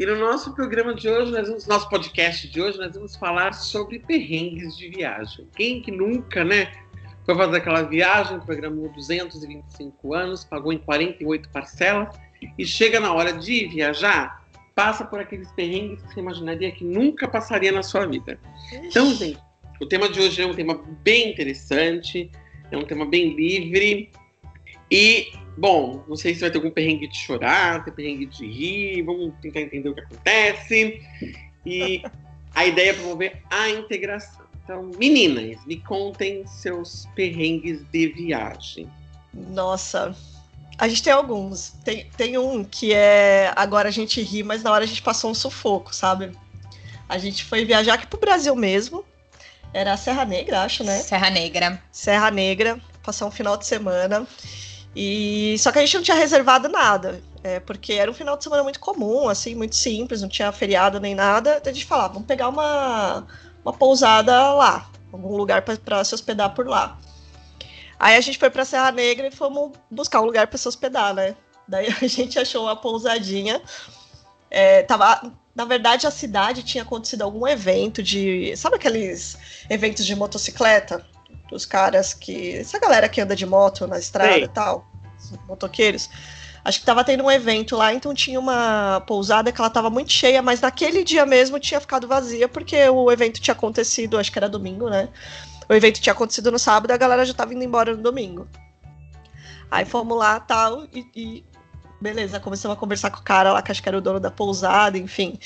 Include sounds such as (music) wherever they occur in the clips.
E no nosso programa de hoje, nós vamos, nosso podcast de hoje, nós vamos falar sobre perrengues de viagem. Quem que nunca, né, foi fazer aquela viagem, programou 225 anos, pagou em 48 parcelas e chega na hora de viajar, passa por aqueles perrengues que você imaginaria que nunca passaria na sua vida. Então, gente, o tema de hoje é um tema bem interessante, é um tema bem livre e Bom, não sei se vai ter algum perrengue de chorar, ter perrengue de rir, vamos tentar entender o que acontece. E (laughs) a ideia é promover a integração. Então, meninas, me contem seus perrengues de viagem. Nossa, a gente tem alguns. Tem, tem um que é. Agora a gente ri, mas na hora a gente passou um sufoco, sabe? A gente foi viajar aqui pro Brasil mesmo. Era a Serra Negra, acho, né? Serra Negra. Serra Negra, passar um final de semana. E só que a gente não tinha reservado nada, é, porque era um final de semana muito comum, assim, muito simples, não tinha feriado nem nada. Então a gente falava, vamos pegar uma, uma pousada lá, algum lugar para se hospedar por lá. Aí a gente foi para Serra Negra e fomos buscar um lugar para se hospedar, né? Daí a (laughs) gente achou uma pousadinha. É, tava, na verdade, a cidade tinha acontecido algum evento de. Sabe aqueles eventos de motocicleta? Os caras que. Essa galera que anda de moto na estrada e tal, motoqueiros. Acho que tava tendo um evento lá, então tinha uma pousada que ela tava muito cheia, mas naquele dia mesmo tinha ficado vazia, porque o evento tinha acontecido, acho que era domingo, né? O evento tinha acontecido no sábado e a galera já tava indo embora no domingo. Aí fomos lá tal, e, e beleza, começamos a conversar com o cara lá, que acho que era o dono da pousada, enfim.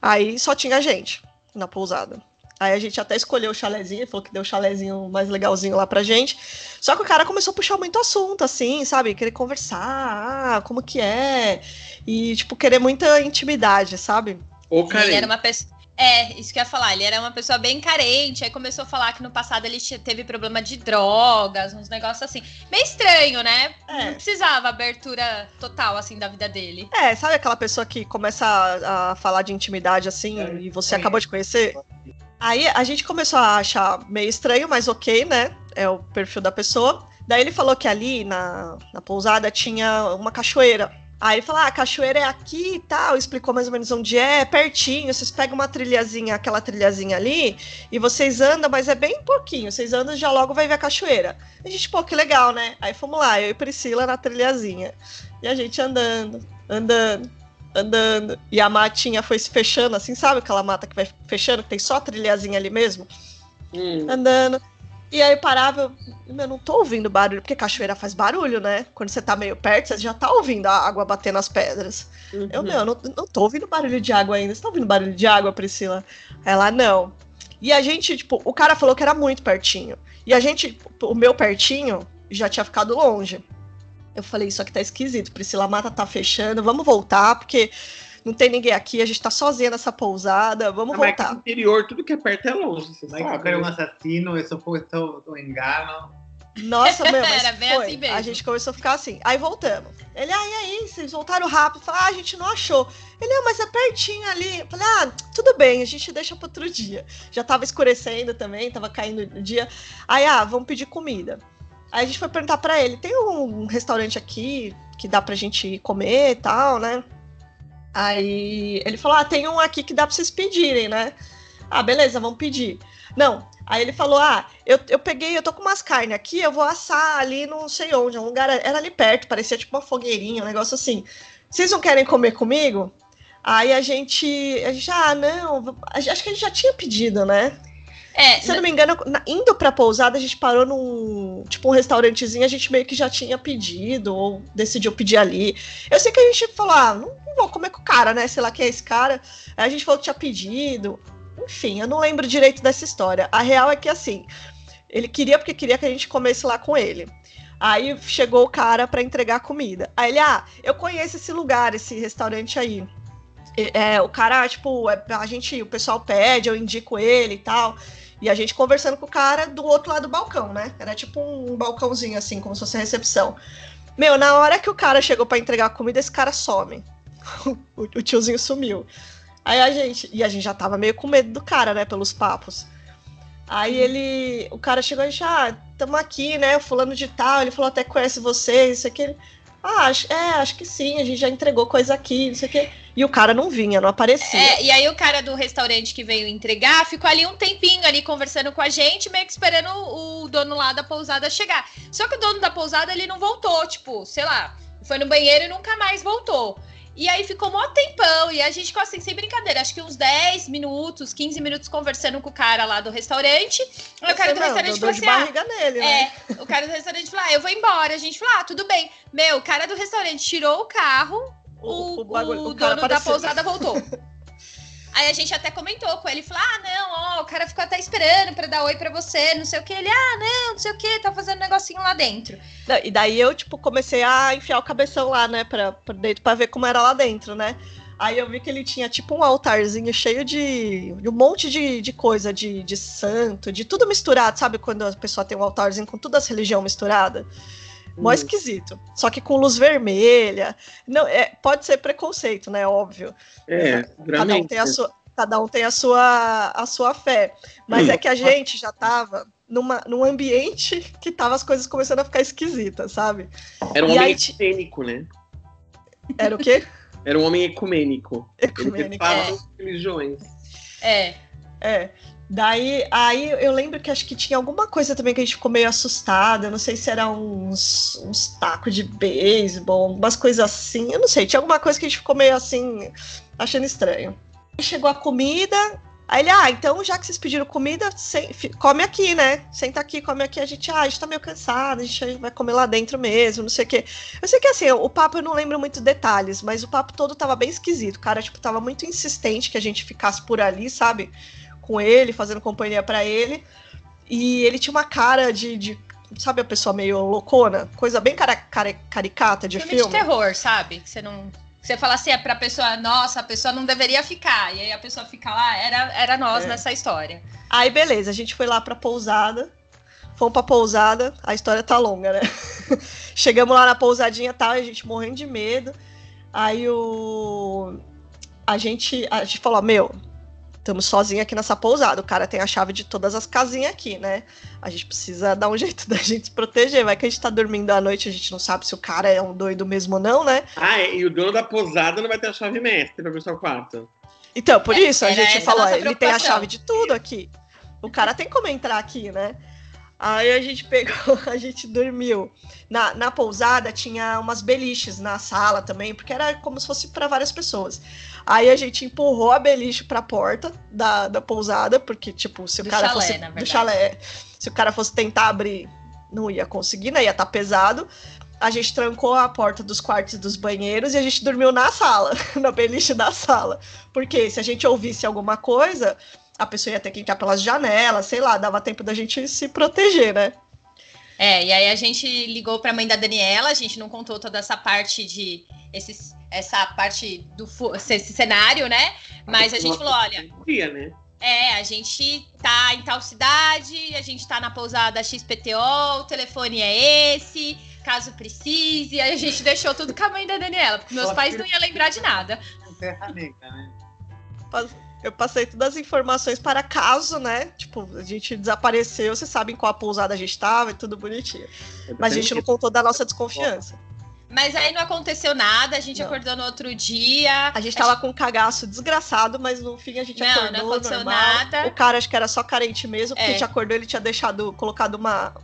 Aí só tinha gente na pousada. Aí a gente até escolheu o chalezinho, falou que deu o chalezinho mais legalzinho lá pra gente. Só que o cara começou a puxar muito assunto, assim, sabe? Querer conversar, ah, como que é? E, tipo, querer muita intimidade, sabe? Ô, cara. Ele era uma pessoa. É, isso que eu ia falar. Ele era uma pessoa bem carente. Aí começou a falar que no passado ele teve problema de drogas, uns negócios assim. Meio estranho, né? É. Não precisava abertura total, assim, da vida dele. É, sabe aquela pessoa que começa a, a falar de intimidade assim é, e você é. acabou de conhecer? Aí a gente começou a achar meio estranho, mas ok, né? É o perfil da pessoa. Daí ele falou que ali na, na pousada tinha uma cachoeira. Aí ele falou: ah, a cachoeira é aqui e tal. Explicou mais ou menos onde é, pertinho. Vocês pegam uma trilhazinha, aquela trilhazinha ali, e vocês andam, mas é bem pouquinho. Vocês andam já logo vai ver a cachoeira. A gente, pô, que legal, né? Aí fomos lá, eu e Priscila na trilhazinha. E a gente andando, andando andando. E a matinha foi se fechando, assim, sabe? Aquela mata que vai fechando, que tem só a trilhazinha ali mesmo. Hum. Andando. E aí parava, eu, eu não tô ouvindo barulho, porque cachoeira faz barulho, né? Quando você tá meio perto, você já tá ouvindo a água bater nas pedras. Uhum. Eu, meu, não, não tô ouvindo barulho de água ainda. Você tá ouvindo barulho de água, Priscila? Ela, não. E a gente, tipo, o cara falou que era muito pertinho. E a gente, o meu pertinho, já tinha ficado longe. Eu falei, isso aqui tá esquisito, Priscila Mata tá fechando, vamos voltar, porque não tem ninguém aqui, a gente tá sozinha nessa pousada, vamos ah, voltar. Mas interior, tudo que é perto é longe, você Vai sabe. Vai um assassino, isso foi um engano. Nossa, meu, mas (laughs) Era bem foi. assim mesmo. A gente começou a ficar assim. Aí voltamos. Ele, ah, e aí, vocês voltaram rápido. Falei, ah, a gente não achou. Ele, ah, mas é pertinho ali. Eu falei, ah, tudo bem, a gente deixa para outro dia. Já tava escurecendo também, tava caindo o dia. Aí, ah, vamos pedir comida. Aí a gente foi perguntar para ele: tem um restaurante aqui que dá pra gente comer e tal, né? Aí ele falou: ah, tem um aqui que dá pra vocês pedirem, né? Ah, beleza, vamos pedir. Não. Aí ele falou: Ah, eu, eu peguei, eu tô com umas carnes aqui, eu vou assar ali não sei onde, um lugar, era ali perto, parecia tipo uma fogueirinha, um negócio assim. Vocês não querem comer comigo? Aí a gente, a gente, ah, não, acho que a gente já tinha pedido, né? É, Se eu não me engano, indo pra pousada, a gente parou num. Tipo, um restaurantezinho, a gente meio que já tinha pedido, ou decidiu pedir ali. Eu sei que a gente falou, ah, não, não vou comer com o cara, né? Sei lá quem é esse cara. Aí a gente falou que tinha pedido. Enfim, eu não lembro direito dessa história. A real é que assim, ele queria porque queria que a gente comesse lá com ele. Aí chegou o cara para entregar comida. Aí ele, ah, eu conheço esse lugar, esse restaurante aí. É, o cara, tipo, é, a gente, o pessoal pede, eu indico ele e tal. E a gente conversando com o cara do outro lado do balcão, né? Era tipo um balcãozinho assim, como se fosse recepção. Meu, na hora que o cara chegou para entregar a comida, esse cara some. (laughs) o, o tiozinho sumiu. Aí a gente. E a gente já tava meio com medo do cara, né? Pelos papos. Aí ele. O cara chegou e disse: Ah, tamo aqui, né? Fulano de tal. Ele falou até conhece vocês, isso aqui. Ah, acho, é, acho que sim, a gente já entregou coisa aqui, não sei o quê. E o cara não vinha, não aparecia. É, e aí o cara do restaurante que veio entregar ficou ali um tempinho ali conversando com a gente, meio que esperando o dono lá da pousada chegar. Só que o dono da pousada ele não voltou, tipo, sei lá, foi no banheiro e nunca mais voltou. E aí ficou mó tempão, e a gente ficou assim, sem brincadeira, acho que uns 10 minutos, 15 minutos conversando com o cara lá do restaurante. Aí o cara do não, restaurante falou assim: ah, nele, né? É, o cara do restaurante falou: ah, eu vou embora. A gente falou: ah, tudo bem. Meu, o cara do restaurante tirou o carro, o, o, o, o dono da pousada voltou. (laughs) Aí a gente até comentou com ele, falou: ah, não, ó, o cara ficou até esperando para dar oi para você, não sei o que. Ele, ah, não, não sei o que, tá fazendo um negocinho lá dentro. Não, e daí eu, tipo, comecei a enfiar o cabeção lá, né, pra, pra dentro, pra ver como era lá dentro, né? Aí eu vi que ele tinha tipo um altarzinho cheio de, de um monte de, de coisa, de, de santo, de tudo misturado, sabe? Quando a pessoa tem um altarzinho com todas as religiões misturadas. Mó hum. esquisito. Só que com luz vermelha. Não, é, pode ser preconceito, né? Óbvio. É, cada um tem a sua, cada um tem a sua, a sua fé. Mas hum. é que a gente já tava numa, num ambiente que tava as coisas começando a ficar esquisitas, sabe? Era um e homem ecumênico, né? Era o quê? Era um homem ecumênico. Ecumênico. Ele é. religiões. É. É. Daí, aí eu lembro que acho que tinha alguma coisa também que a gente ficou meio assustada. Não sei se era uns, uns tacos de beisebol, algumas coisas assim. Eu não sei, tinha alguma coisa que a gente ficou meio assim, achando estranho. Aí chegou a comida. Aí ele, ah, então já que vocês pediram comida, come aqui, né? Senta aqui, come aqui. A gente, ah, a gente tá meio cansado, a gente vai comer lá dentro mesmo, não sei o quê. Eu sei que assim, o papo eu não lembro muito detalhes, mas o papo todo tava bem esquisito. O cara, tipo, tava muito insistente que a gente ficasse por ali, sabe? Com ele, fazendo companhia para ele. E ele tinha uma cara de, de, sabe, a pessoa meio loucona, coisa bem cara, cara, caricata de filme. Filme de terror, sabe? Que você não você fala assim, é pra pessoa, nossa, a pessoa não deveria ficar. E aí a pessoa fica lá, era, era nós é. nessa história. Aí, beleza, a gente foi lá pra pousada. Fomos pra pousada, a história tá longa, né? (laughs) Chegamos lá na pousadinha e tal, a gente morrendo de medo. Aí o. A gente, a gente falou, meu, estamos sozinhos aqui nessa pousada. O cara tem a chave de todas as casinhas aqui, né? A gente precisa dar um (laughs) jeito da gente se proteger. Vai que a gente tá dormindo à noite, a gente não sabe se o cara é um doido mesmo ou não, né? Ah, e o dono da pousada não vai ter a chave mestre pra ver seu quarto. Então, por é, isso, a gente falou, a ele tem a chave de tudo aqui. O cara tem como entrar aqui, né? Aí a gente pegou, (laughs) a gente dormiu. Na, na pousada tinha umas beliches na sala também, porque era como se fosse para várias pessoas. Aí a gente empurrou a beliche pra porta da, da pousada, porque, tipo, se o cara chalé, fosse. Do chalé. Se o cara fosse tentar abrir, não ia conseguir, né? Ia estar tá pesado. A gente trancou a porta dos quartos e dos banheiros e a gente dormiu na sala, (laughs) na beliche da sala. Porque se a gente ouvisse alguma coisa, a pessoa ia ter que entrar pelas janelas, sei lá, dava tempo da gente se proteger, né? É, e aí a gente ligou para a mãe da Daniela, a gente não contou toda essa parte de esses, essa parte do esse cenário, né? Mas a gente falou, olha, dia, né? É, a gente tá em tal cidade, a gente tá na pousada XPTO, o telefone é esse, caso precise, aí a gente (laughs) deixou tudo com a mãe da Daniela, porque meus pais não iam lembrar de nada. Terra Negra, né? Eu passei todas as informações para caso, né? Tipo, a gente desapareceu, vocês sabem qual a pousada a gente estava e tudo bonitinho. Mas a gente não contou da nossa desconfiança. Mas aí não aconteceu nada, a gente não. acordou no outro dia. A gente tava com um cagaço desgraçado, mas no fim a gente não, acordou. Não aconteceu normal. nada. O cara acho que era só carente mesmo, porque é. a gente acordou, ele tinha deixado, colocado uma,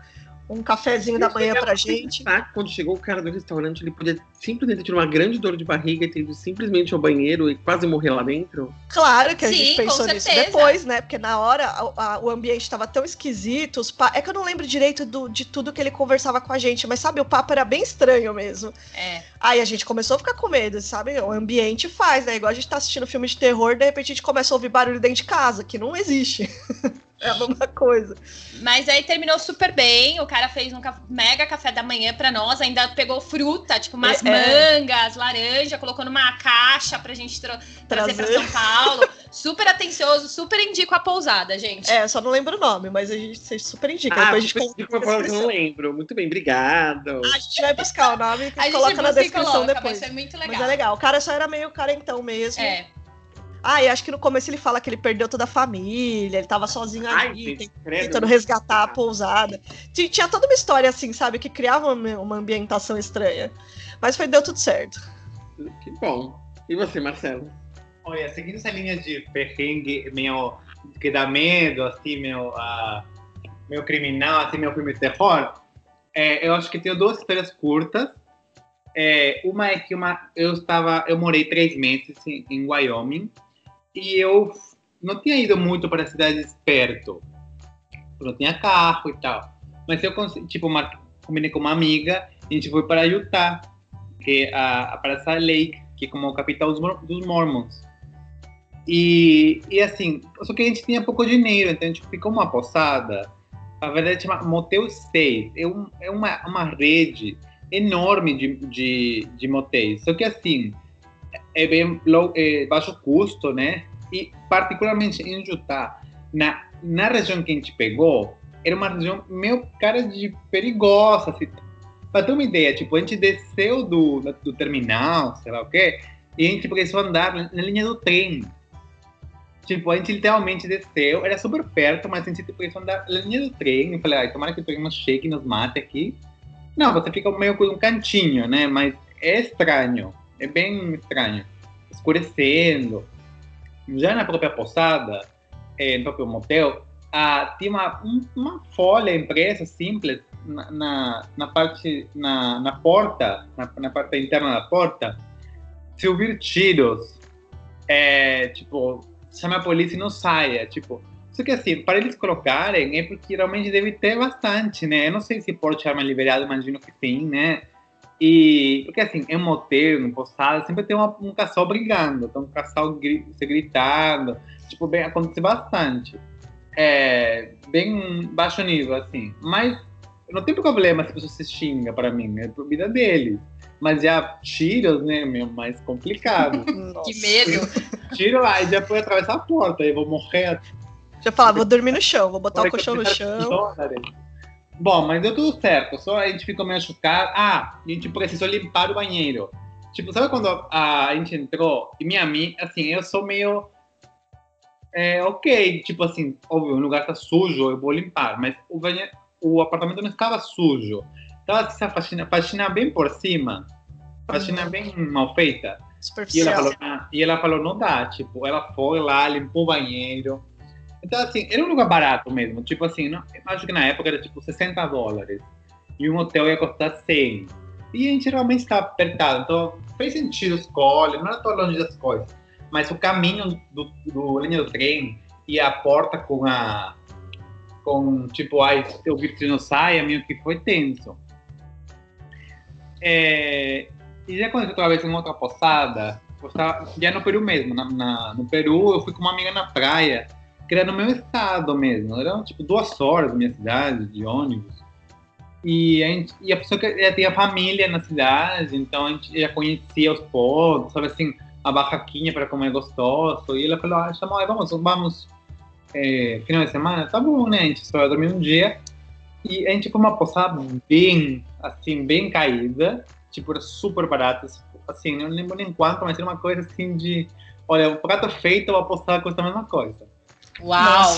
um cafezinho da manhã pra gente. Quando chegou o cara do restaurante, ele podia simplesmente ter uma grande dor de barriga e ter ido simplesmente ao banheiro e quase morrer lá dentro? Claro que a Sim, gente pensou nisso depois, né? Porque na hora a, a, o ambiente estava tão esquisito. Pa... É que eu não lembro direito do, de tudo que ele conversava com a gente, mas sabe, o papo era bem estranho mesmo. É. Aí a gente começou a ficar com medo, sabe? O ambiente faz, né? Igual a gente tá assistindo filme de terror, de repente a gente começa a ouvir barulho dentro de casa, que não existe. (laughs) (laughs) É a mesma coisa. Mas aí terminou super bem. O cara fez um mega café da manhã para nós, ainda pegou fruta, tipo umas é, mangas, laranja, colocou numa caixa pra gente tra trazer, trazer para São Paulo. super atencioso, super indico a pousada, gente. É, só não lembro o nome, mas a gente super indica. Ah, Depois a gente indica uma eu não lembro. Muito bem, obrigado. a gente vai buscar o nome e coloca na descrição coloca, depois. Mas é muito legal. Mas é legal. O cara só era meio carentão mesmo. É. Ah, e acho que no começo ele fala que ele perdeu toda a família, ele tava sozinho Ai, ali, gente, tentando resgatar a pousada. Tinha toda uma história assim, sabe, que criava uma, ambientação estranha. Mas foi, deu tudo certo. Que bom. E você, Marcelo? Olha, seguindo essa linha de perrengue meio que dá medo, assim, meu, uh, meu criminal, assim, meu filme de terror, é, eu acho que tenho duas histórias curtas. É, uma é que uma, eu estava, eu morei três meses em, em Wyoming e eu não tinha ido muito para cidades perto. Não tinha carro e tal. Mas eu tipo, uma, combinei com uma amiga e a gente foi para Utah, que é a, a para Salt Lake, que é como a capital dos, dos Mormons. E, e assim, só que a gente tinha pouco dinheiro, então a gente ficou uma posada. Na verdade, chama Motel 6. É, um, é uma, uma rede enorme de, de, de motéis. Só que assim, é bem low, é baixo custo, né? E particularmente em Utah, na, na região que a gente pegou, era uma região meio cara de perigosa. Assim. Para ter uma ideia, tipo, a gente desceu do, do terminal, sei lá o quê, e a gente a andar na linha do trem. Tipo, a gente literalmente desceu, era super perto, mas a gente a andar na linha do trem. Eu falei, ai, tomara que o trem nos chegue e nos mate aqui. Não, você fica meio com um cantinho, né? Mas é estranho, é bem estranho. Escurecendo já na própria posada, é, no próprio motel, ah, tinha uma, uma folha impressa simples na, na, na parte, na, na porta, na, na, parte interna da porta, se ouvir tiros, é, tipo, chama a polícia e não saia, tipo, só que assim, para eles colocarem é porque realmente deve ter bastante, né? Eu não sei se pode arma liberada, imagino que sim, né? E, porque assim, em motel, em posada, sempre tem uma, um casal brigando, tem um casal gri, se gritando, tipo, bem, acontece bastante. É, bem baixo nível, assim. Mas não tem problema se a pessoa se xinga para mim, é por vida deles. Mas já tiros, né, meu, mais complicado. (laughs) que medo! (laughs) Tiro lá, e já foi atravessar a porta, aí vou morrer. Já falar, vou dormir no chão, vou botar o colchão no chão. Bom, mas deu tudo certo, só a gente ficou meio chocado. Ah, a gente precisou limpar o banheiro. Tipo, sabe quando a, a gente entrou? E minha amiga, assim, eu sou meio. É, ok, tipo assim, óbvio, o lugar tá sujo, eu vou limpar, mas o, banheiro, o apartamento não estava sujo. Estava assim, a faxina, faxina bem por cima, faxina uhum. bem mal feita. E ela, falou, ah, e ela falou, não dá, tipo, ela foi lá, limpou o banheiro, então, assim, era um lugar barato mesmo. Tipo assim, não, acho que na época era tipo 60 dólares. E um hotel ia custar 100. E a gente realmente estava apertado. Então, fez sentido escolha, não era tão longe das coisas. Mas o caminho do, do linha do trem e a porta com a. com, tipo, ai, o vitrino saia, meio que foi tenso. É, e já quando eu outra vez em outra posada, já no Peru mesmo, na, na, no Peru eu fui com uma amiga na praia que era no meu estado mesmo. Eram tipo duas horas da minha cidade de ônibus. E a, gente, e a pessoa que já tinha família na cidade, então a gente já conhecia os pontos, sabe assim, a barraquinha para comer gostoso. E ela falou: ah, chamou, vamos, vamos, é, final de semana? Tá bom, né? A gente só vai dormir um dia. E a gente foi uma posada bem, assim, bem caída, tipo, era super barata, assim, não lembro nem quanto, mas era uma coisa assim de, olha, o prato feito, a posada custa a mesma coisa. Uau!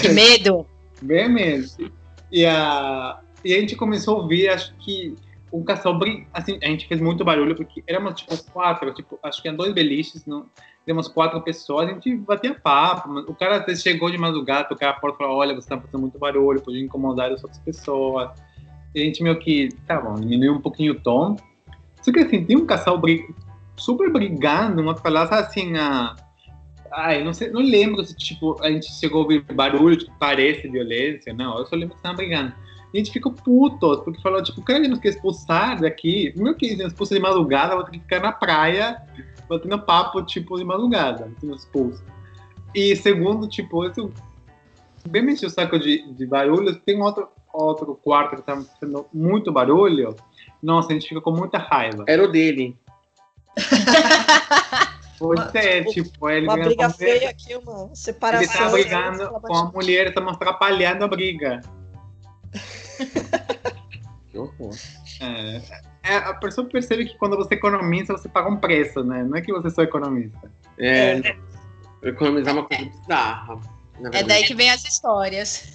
Que medo! (laughs) Bem mesmo. E a, e a gente começou a ouvir, acho que um casal assim, a gente fez muito barulho porque éramos tipo quatro, tipo, acho que eram dois beliches, não, éramos quatro pessoas, a gente batia papo, o cara chegou de madrugada, o cara porta falou, olha, você tá fazendo muito barulho, pode incomodar as outras pessoas. E a gente meio que, tá bom, diminuiu um pouquinho o tom. Só que assim, tem um casal super brigando, uma falar assim, a Ai, não sei, não lembro se tipo, a gente chegou a ouvir barulho, tipo, parece violência, não. Eu só lembro que estavam brigando. E a gente ficou puto, porque falou, tipo, o cara nos quer expulsar daqui. Meu que expulsa de madrugada, vou ter que ficar na praia, batendo papo, tipo, de madrugada, sendo expulso. E segundo, tipo, esse, bem me enche o saco de, de barulho, tem outro, outro quarto que tá fazendo muito barulho, nossa, a gente fica com muita raiva. Era o dele. (laughs) Pois é, tipo, ele Uma briga ele, feia aqui, uma ele separação. tá brigando com a mulher, estamos atrapalhando a briga. (laughs) Que horror. É, é, a pessoa percebe que quando você economiza, você paga um preço, né? Não é que você só economiza. É, economizar uma coisa bizarra. É daí que vem as histórias.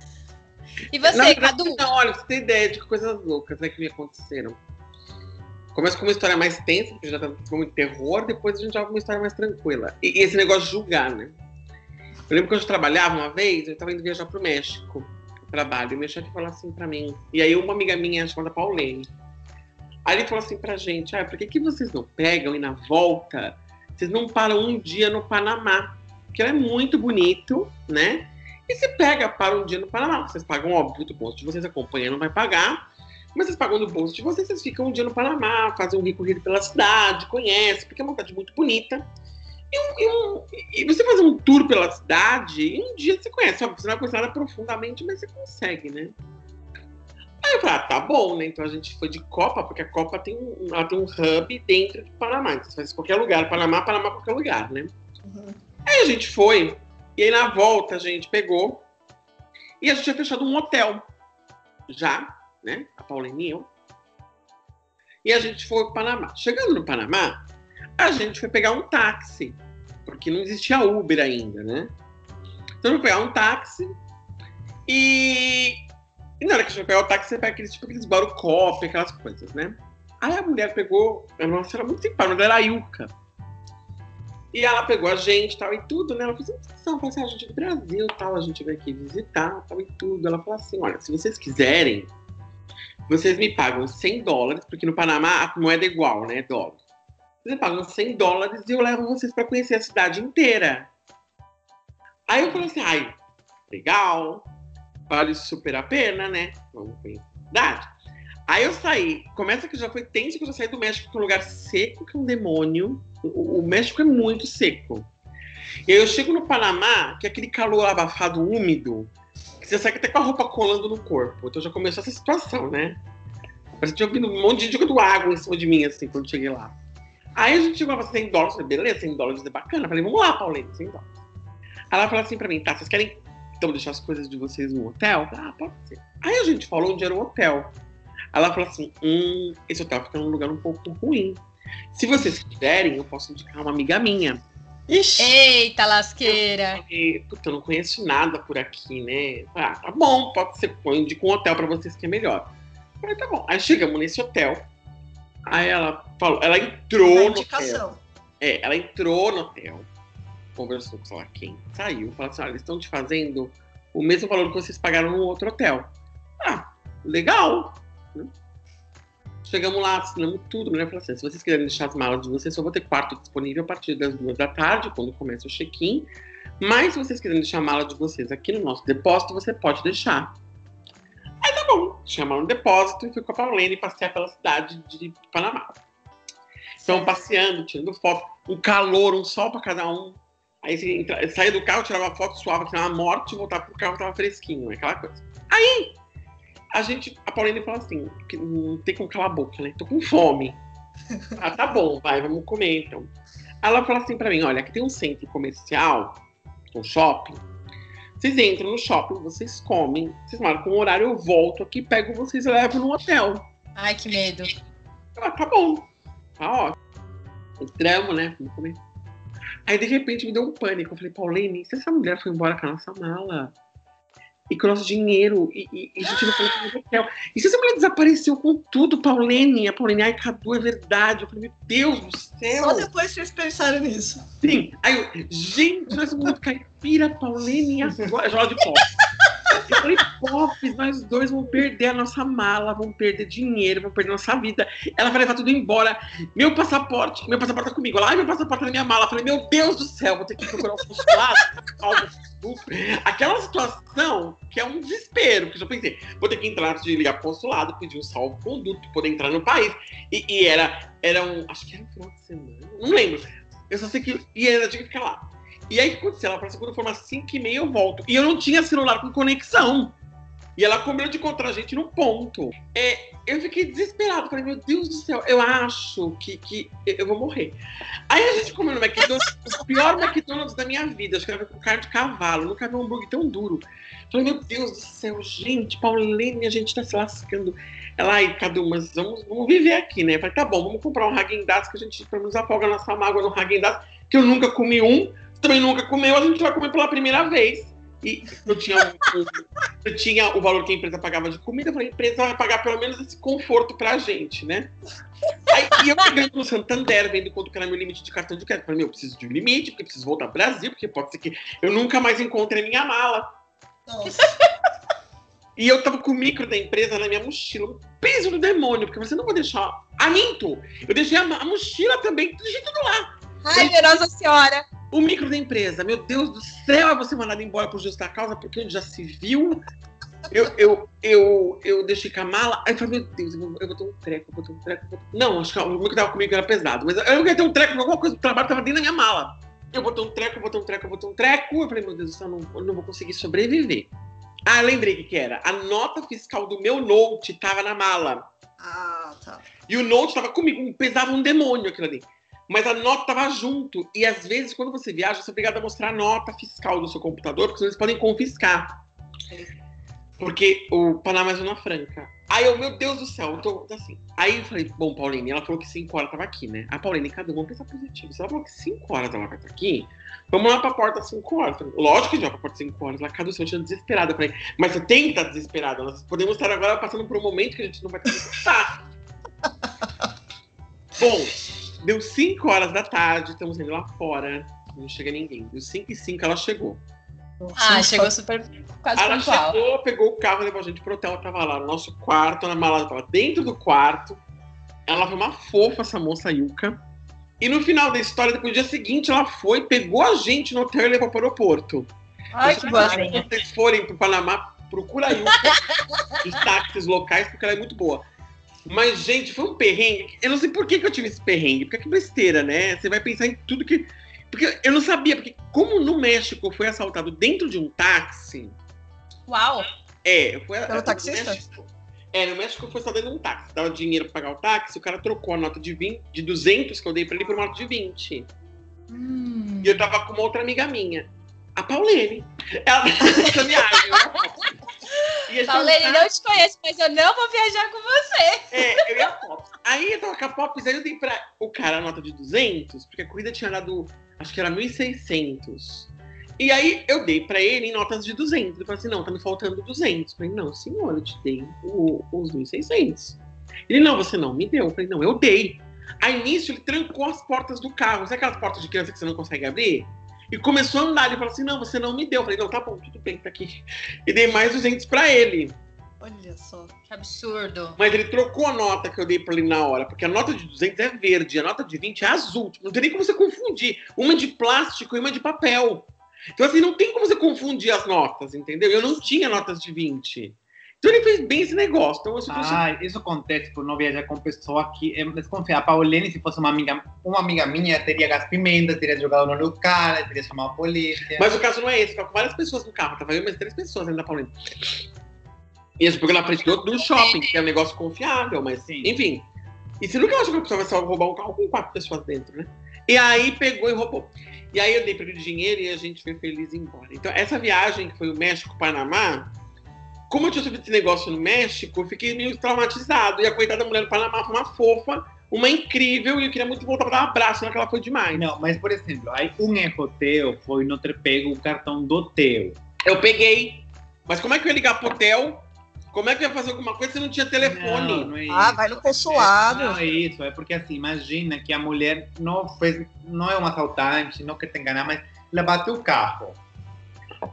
E você, verdade, Cadu? Não, olha, você tem ideia de coisas loucas né, que me aconteceram. Começa com uma história mais tensa, porque já tá com muito terror, depois a gente vai pra uma história mais tranquila. E, e esse negócio de julgar, né? Eu lembro que eu trabalhava uma vez, eu tava indo viajar pro México, trabalho, e meu chefe falou assim pra mim. E aí uma amiga minha, chamada Paulene, aí ele falou assim pra gente, ah, por que, que vocês não pegam e na volta, vocês não param um dia no Panamá? Porque é muito bonito, né? E se pega para um dia no Panamá, vocês pagam, óbvio, do bolso de vocês, acompanha, não vai pagar. Mas vocês pagam do bolso de vocês, vocês ficam um dia no Panamá, fazem um recorrido pela cidade, conhecem, porque é uma cidade muito bonita. E, um- e um- e você fazer um tour pela cidade, e um dia você conhece. Óbvio, você não vai conhecer nada profundamente, mas você consegue, né? Aí eu falei, ah, tá bom, né? Então a gente foi de Copa, porque a Copa tem um, ela tem um hub dentro do Panamá. Então você faz qualquer lugar. Panamá, Panamá, qualquer lugar, né? Uhum. Aí a gente foi, e aí na volta a gente pegou, e a gente tinha fechado um hotel. Já, né? A Paulinha e eu. E a gente foi pro Panamá. Chegando no Panamá, a gente foi pegar um táxi, porque não existia Uber ainda, né? Então, foi pegar um táxi e... e na hora que a gente foi pegar o táxi, você aqueles, tipo, aqueles barucop, aquelas coisas, né? Aí a mulher pegou, a nossa era muito simpática, ela era a Yuka. E ela pegou a gente tal, e tudo, né? Ela falou assim, não, assim, a gente é do Brasil tal, a gente veio aqui visitar tal, e tudo. Ela falou assim, olha, se vocês quiserem, vocês me pagam 100 dólares, porque no Panamá a moeda é igual, né? Dólar. Vocês me pagam 100 dólares e eu levo vocês para conhecer a cidade inteira. Aí eu falei assim, ai, legal, vale super a pena, né? Vamos conhecer a cidade. Aí eu saí, começa que já foi tenso que eu já saí do México, que é um lugar seco que é um demônio. O, o México é muito seco. E aí eu chego no Panamá, que é aquele calor abafado, úmido, que você sai até com a roupa colando no corpo. Então já começou essa situação, né? Parece que tinha vindo um monte de jogando água em cima de mim, assim, quando cheguei lá. Aí a gente chegou falou 100 dólares, falei, beleza, 100 dólares é bacana. Eu falei, vamos lá, Paulinho, 100 dólares. Aí ela falou assim pra mim, tá, vocês querem então deixar as coisas de vocês no hotel? Falei, ah, pode ser. Aí a gente falou onde era o hotel. Aí ela falou assim, hum, esse hotel fica num lugar um pouco ruim. Se vocês quiserem, eu posso indicar uma amiga minha. Ixi, Eita, lasqueira. E, puta, eu não conheço nada por aqui, né? Ah, tá bom, pode ser. Eu indico um hotel pra vocês que é melhor. Falei, tá bom. Aí chegamos nesse hotel. Aí ela falou, ela entrou no hotel. É, ela entrou no hotel, conversou com sei lá quem, saiu, falou assim: olha, eles estão te fazendo o mesmo valor que vocês pagaram no outro hotel. Ah, legal. né? Chegamos lá, assinamos tudo. A mulher falou assim: se vocês quiserem deixar as malas de vocês, só vou ter quarto disponível a partir das duas da tarde, quando começa o check-in. Mas se vocês quiserem deixar a mala de vocês aqui no nosso depósito, você pode deixar. Tá bom, chamaram no depósito e fui com a Paulene passear pela cidade de Panamá. Então, passeando, tirando foto, um calor, um sol para cada um. Aí você entra, saía do carro, tirava foto suave, tirava uma morte e voltava pro carro, tava fresquinho, né? aquela coisa. Aí, a gente, a Pauline falou assim, que não tem como calar a boca, né? Tô com fome. ah, tá bom, vai, vamos comer então. Ela falou assim pra mim, olha, aqui tem um centro comercial, um shopping. Vocês entram no shopping, vocês comem, vocês marcam um horário, eu volto aqui, pego vocês e levo no hotel. Ai, que medo. Ah, tá bom. Tá ótimo. Entramos, né? Vamos comer. Aí, de repente, me deu um pânico. Eu falei, Pauline, se essa mulher foi embora com a nossa mala e com o nosso dinheiro e, e, e a gente não foi pro hotel. E se essa mulher desapareceu com tudo, Pauline? A Pauline, ai, Cadu, é verdade. Eu falei, meu Deus do céu. Só depois vocês pensaram nisso. Sim. Aí eu, gente, nós muito caipira, Pauline e agora. Jola de pó. Eu falei, Pops, nós dois vamos perder a nossa mala, vamos perder dinheiro, vamos perder nossa vida. Ela vai levar tudo embora. Meu passaporte, meu passaporte tá comigo. Lá, meu passaporte tá na minha mala. Eu falei, meu Deus do céu, vou ter que procurar o consulado. Aquela situação que é um desespero, porque eu já pensei, vou ter que entrar de ligar pro consulado, pedir um salvo-conduto, poder entrar no país. E, e era, era um, acho que era um final de semana, não lembro. Eu só sei que, e ainda tinha que ficar lá. E aí, o que aconteceu? Ela falou assim, quando for umas 5 e meia eu volto. E eu não tinha celular com conexão. E ela comeu de encontrar a gente no ponto. É, eu fiquei desesperado. Falei, meu Deus do céu, eu acho que, que eu vou morrer. Aí a gente comeu no McDonald's, (laughs) o pior McDonald's da minha vida. Acho que era com carne de cavalo. Nunca vi um hambúrguer tão duro. Falei, meu Deus do céu, gente, Paulene, a gente tá se lascando. Ela, ai, Cadu, mas vamos, vamos viver aqui, né? Falei, tá bom, vamos comprar um Häagen-Dazs que a gente, pelo menos, afoga a nossa mágoa no Häagen-Dazs, que eu nunca comi um, também nunca comeu, a gente vai comer pela primeira vez. E eu tinha, um, eu tinha o valor que a empresa pagava de comida, eu falei, a empresa vai pagar pelo menos esse conforto pra gente, né? Aí e eu pegando no Santander, vendo quanto que era meu limite de cartão de crédito. Falei, meu, eu preciso de um limite, porque eu preciso voltar pro Brasil, porque pode ser que eu nunca mais encontre a minha mala. Nossa. E eu tava com o micro da empresa na minha mochila. Peso do demônio, porque você não vou deixar. Ah, minto! Eu deixei a, a mochila também, deixei tudo lá. Ai, minha Nossa Senhora! O micro da empresa, meu Deus do céu, é você mandado embora por justa causa, porque onde já se viu. Eu, eu, eu, eu deixei com a mala, aí eu falei, meu Deus, eu vou, eu vou ter um treco, eu vou ter um treco. ter- Não, acho que o micro que tava comigo era pesado, mas eu ia ter um treco, alguma coisa do trabalho tava dentro da minha mala. Eu vou ter um treco, eu vou ter um treco, eu vou ter um treco. Eu falei, meu Deus do céu, eu não, eu não vou conseguir sobreviver. Ah, lembrei o que, que era. A nota fiscal do meu note tava na mala. Ah, tá. E o note tava comigo, pesava um demônio aquilo ali. Mas a nota tava junto. E às vezes, quando você viaja, você é obrigado a mostrar a nota fiscal do seu computador, porque senão eles podem confiscar. Porque o Panamá é Zona Franca. Aí eu, meu Deus do céu, eu tô assim. Aí eu falei, bom, Pauline, ela falou que 5 horas tava aqui, né? A Pauline, cadê? Vamos pensar positivo. Se ela falou que 5 horas ela vai estar aqui, vamos lá pra porta às 5 horas. Falei, Lógico que a gente vai pra porta às 5 horas. O seu? Eu tinha desesperada. Eu falei, mas você tem que estar desesperada. Nós podemos estar agora passando por um momento que a gente não vai Tá. (laughs) Bom, deu 5 horas da tarde, estamos indo lá fora. Não chega ninguém. Deu 5 e 5 ela chegou. Ah, chegou super quase Ela pontual. chegou, pegou o carro, levou a gente pro hotel, tava lá no nosso quarto, na mala tava dentro do quarto. Ela foi uma fofa, essa moça Yuka. E no final da história, depois do dia seguinte, ela foi, pegou a gente no hotel e levou para o aeroporto. Ai, que boazinha. Se vocês forem pro Panamá, procura a Yuka, (laughs) os táxis locais, porque ela é muito boa. Mas, gente, foi um perrengue. Eu não sei por que, que eu tive esse perrengue, porque que besteira, né? Você vai pensar em tudo que. Porque eu não sabia, porque como no México foi assaltado dentro de um táxi, Uau! é, foi Pelo no taxista? México- é, no México foi só dentro de um táxi. Dava dinheiro pra pagar o táxi, o cara trocou a nota de 20, de 200 que eu dei pra ele por uma nota de 20. Hum. E eu tava com uma outra amiga minha, a Paulene. Ela (laughs) essa viagem. né? A gente Paulene, tava- não te conheço, mas eu não vou viajar com você. É, eu e a Pops. Aí eu tava com a Pops, aí eu dei pra o cara a nota de 200, porque a corrida tinha dado, acho que era 1.600. E aí eu dei pra ele em notas de 200. Ele falou assim, não, tá me faltando 200. Eu falei, não, senhor, eu te dei o- os 1.600. Ele, não, você não me deu. Eu falei, não, eu dei. Aí nisso ele trancou as portas do carro. Sabe aquelas portas de criança que você não consegue abrir? E começou a andar. Ele falou assim, não, você não me deu. Eu falei, não, tá bom, tudo bem, tá aqui. E dei mais 200 pra ele. Olha só. Que absurdo. Mas ele trocou a nota que eu dei pra ele na hora, porque a nota de 200 é verde, a nota de 20 é azul. Não tem nem como você confundir. Uma de plástico e uma de papel. Então, assim, não tem como você confundir as notas, entendeu? Eu não tinha notas de 20. Então, ele fez bem esse negócio. Então, eu só Ah, isso acontece por não viajar com pessoa que é desconfiada. A Paulene, se fosse uma amiga, uma amiga minha, teria gás pimenta, teria jogado no no cara, teria chamado a polícia. Mas o caso não é esse, tava com várias pessoas no carro. Tava eu e mais três pessoas ainda da Paulina. E isso porque na frente do, do shopping, que é um negócio confiável, mas Sim. enfim. E você nunca acha que a pessoa vai só roubar um carro com quatro pessoas dentro, né? E aí pegou e roubou. E aí eu dei pra ele dinheiro e a gente foi feliz embora. Então, essa viagem que foi o México-Panamá, como eu tinha sofrido esse negócio no México, eu fiquei meio traumatizado. E a coitada da mulher do Panamá foi uma fofa, uma incrível, e eu queria muito voltar pra dar um abraço, naquela foi demais. Não, mas por exemplo, aí um erro teu foi não ter pego o cartão do teu. Eu peguei. Mas como é que eu ia ligar pro hotel? Como é que eu ia fazer alguma coisa se não tinha telefone? Não, não é Ah, vai no consulado. Não é isso, é porque assim, imagina que a mulher não fez, não é uma assaltante, não quer te enganar, mas ela bateu o carro.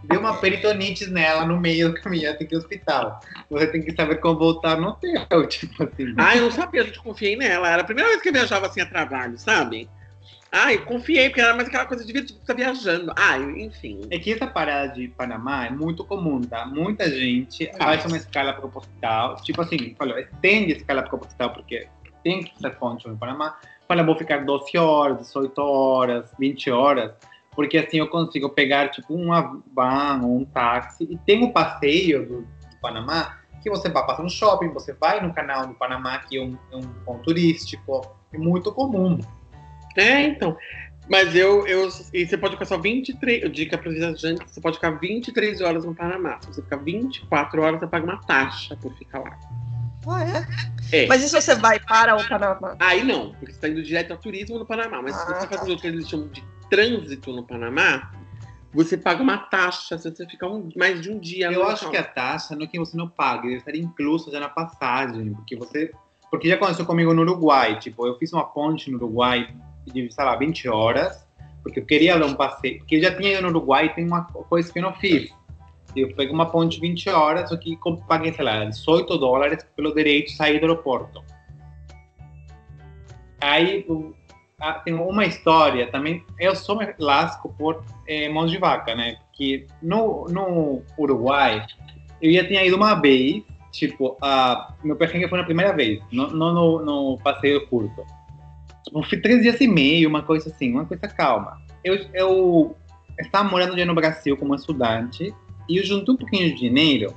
Deu uma peritonites nela no meio do caminho, tem que ir ao hospital. Você tem que saber como voltar no hotel, (laughs) tipo assim. Ah, eu não sabia, eu confiei nela. Era a primeira vez que eu viajava assim a trabalho, sabe? Ah, eu confiei, porque era mais aquela coisa de vir tá viajando. Ah, enfim. É que essa parada de Panamá é muito comum, tá? Muita gente faz uma escala proposital, tipo assim, falou, estende a escala proposital porque tem que ser fonte no Panamá. Fala, vou ficar 12 horas, 18 horas, 20 horas. Porque assim eu consigo pegar tipo um van ou um táxi e tem o passeio do, do Panamá que você vai passar no shopping, você vai no canal do Panamá, que é um, é um ponto turístico, é muito comum. É, então. Mas eu, eu. E você pode ficar só 23. Dica para viajantes: você pode ficar 23 horas no Panamá. Se você ficar 24 horas, você paga uma taxa por ficar lá. Ah, é? é? Mas e se você vai para o Panamá? Aí não, porque você está indo direto ao turismo no Panamá. Mas ah, se você tá. faz o que eles chamam de trânsito no Panamá, você paga uma taxa se você ficar um, mais de um dia. Eu acho que a taxa não é que você não paga, deve estar incluso já na passagem, porque você. Porque já aconteceu comigo no Uruguai, tipo, eu fiz uma ponte no Uruguai de, sei lá, 20 horas, porque eu queria dar um passeio, porque eu já tinha ido no Uruguai e tem uma coisa que eu não fiz. Eu peguei uma ponte de 20 horas, só que paguei, sei lá, 18 dólares pelo direito de sair do aeroporto. Aí tem uma história também. Eu sou me lasco por é, mãos de vaca, né? Porque no, no Uruguai, eu já tinha ido uma vez, tipo, a, meu perrengue foi na primeira vez, não no, no, passeio curto. Eu fui três dias e meio, uma coisa assim, uma coisa calma. Eu, eu estava morando já no Brasil como estudante e eu juntei um pouquinho de dinheiro.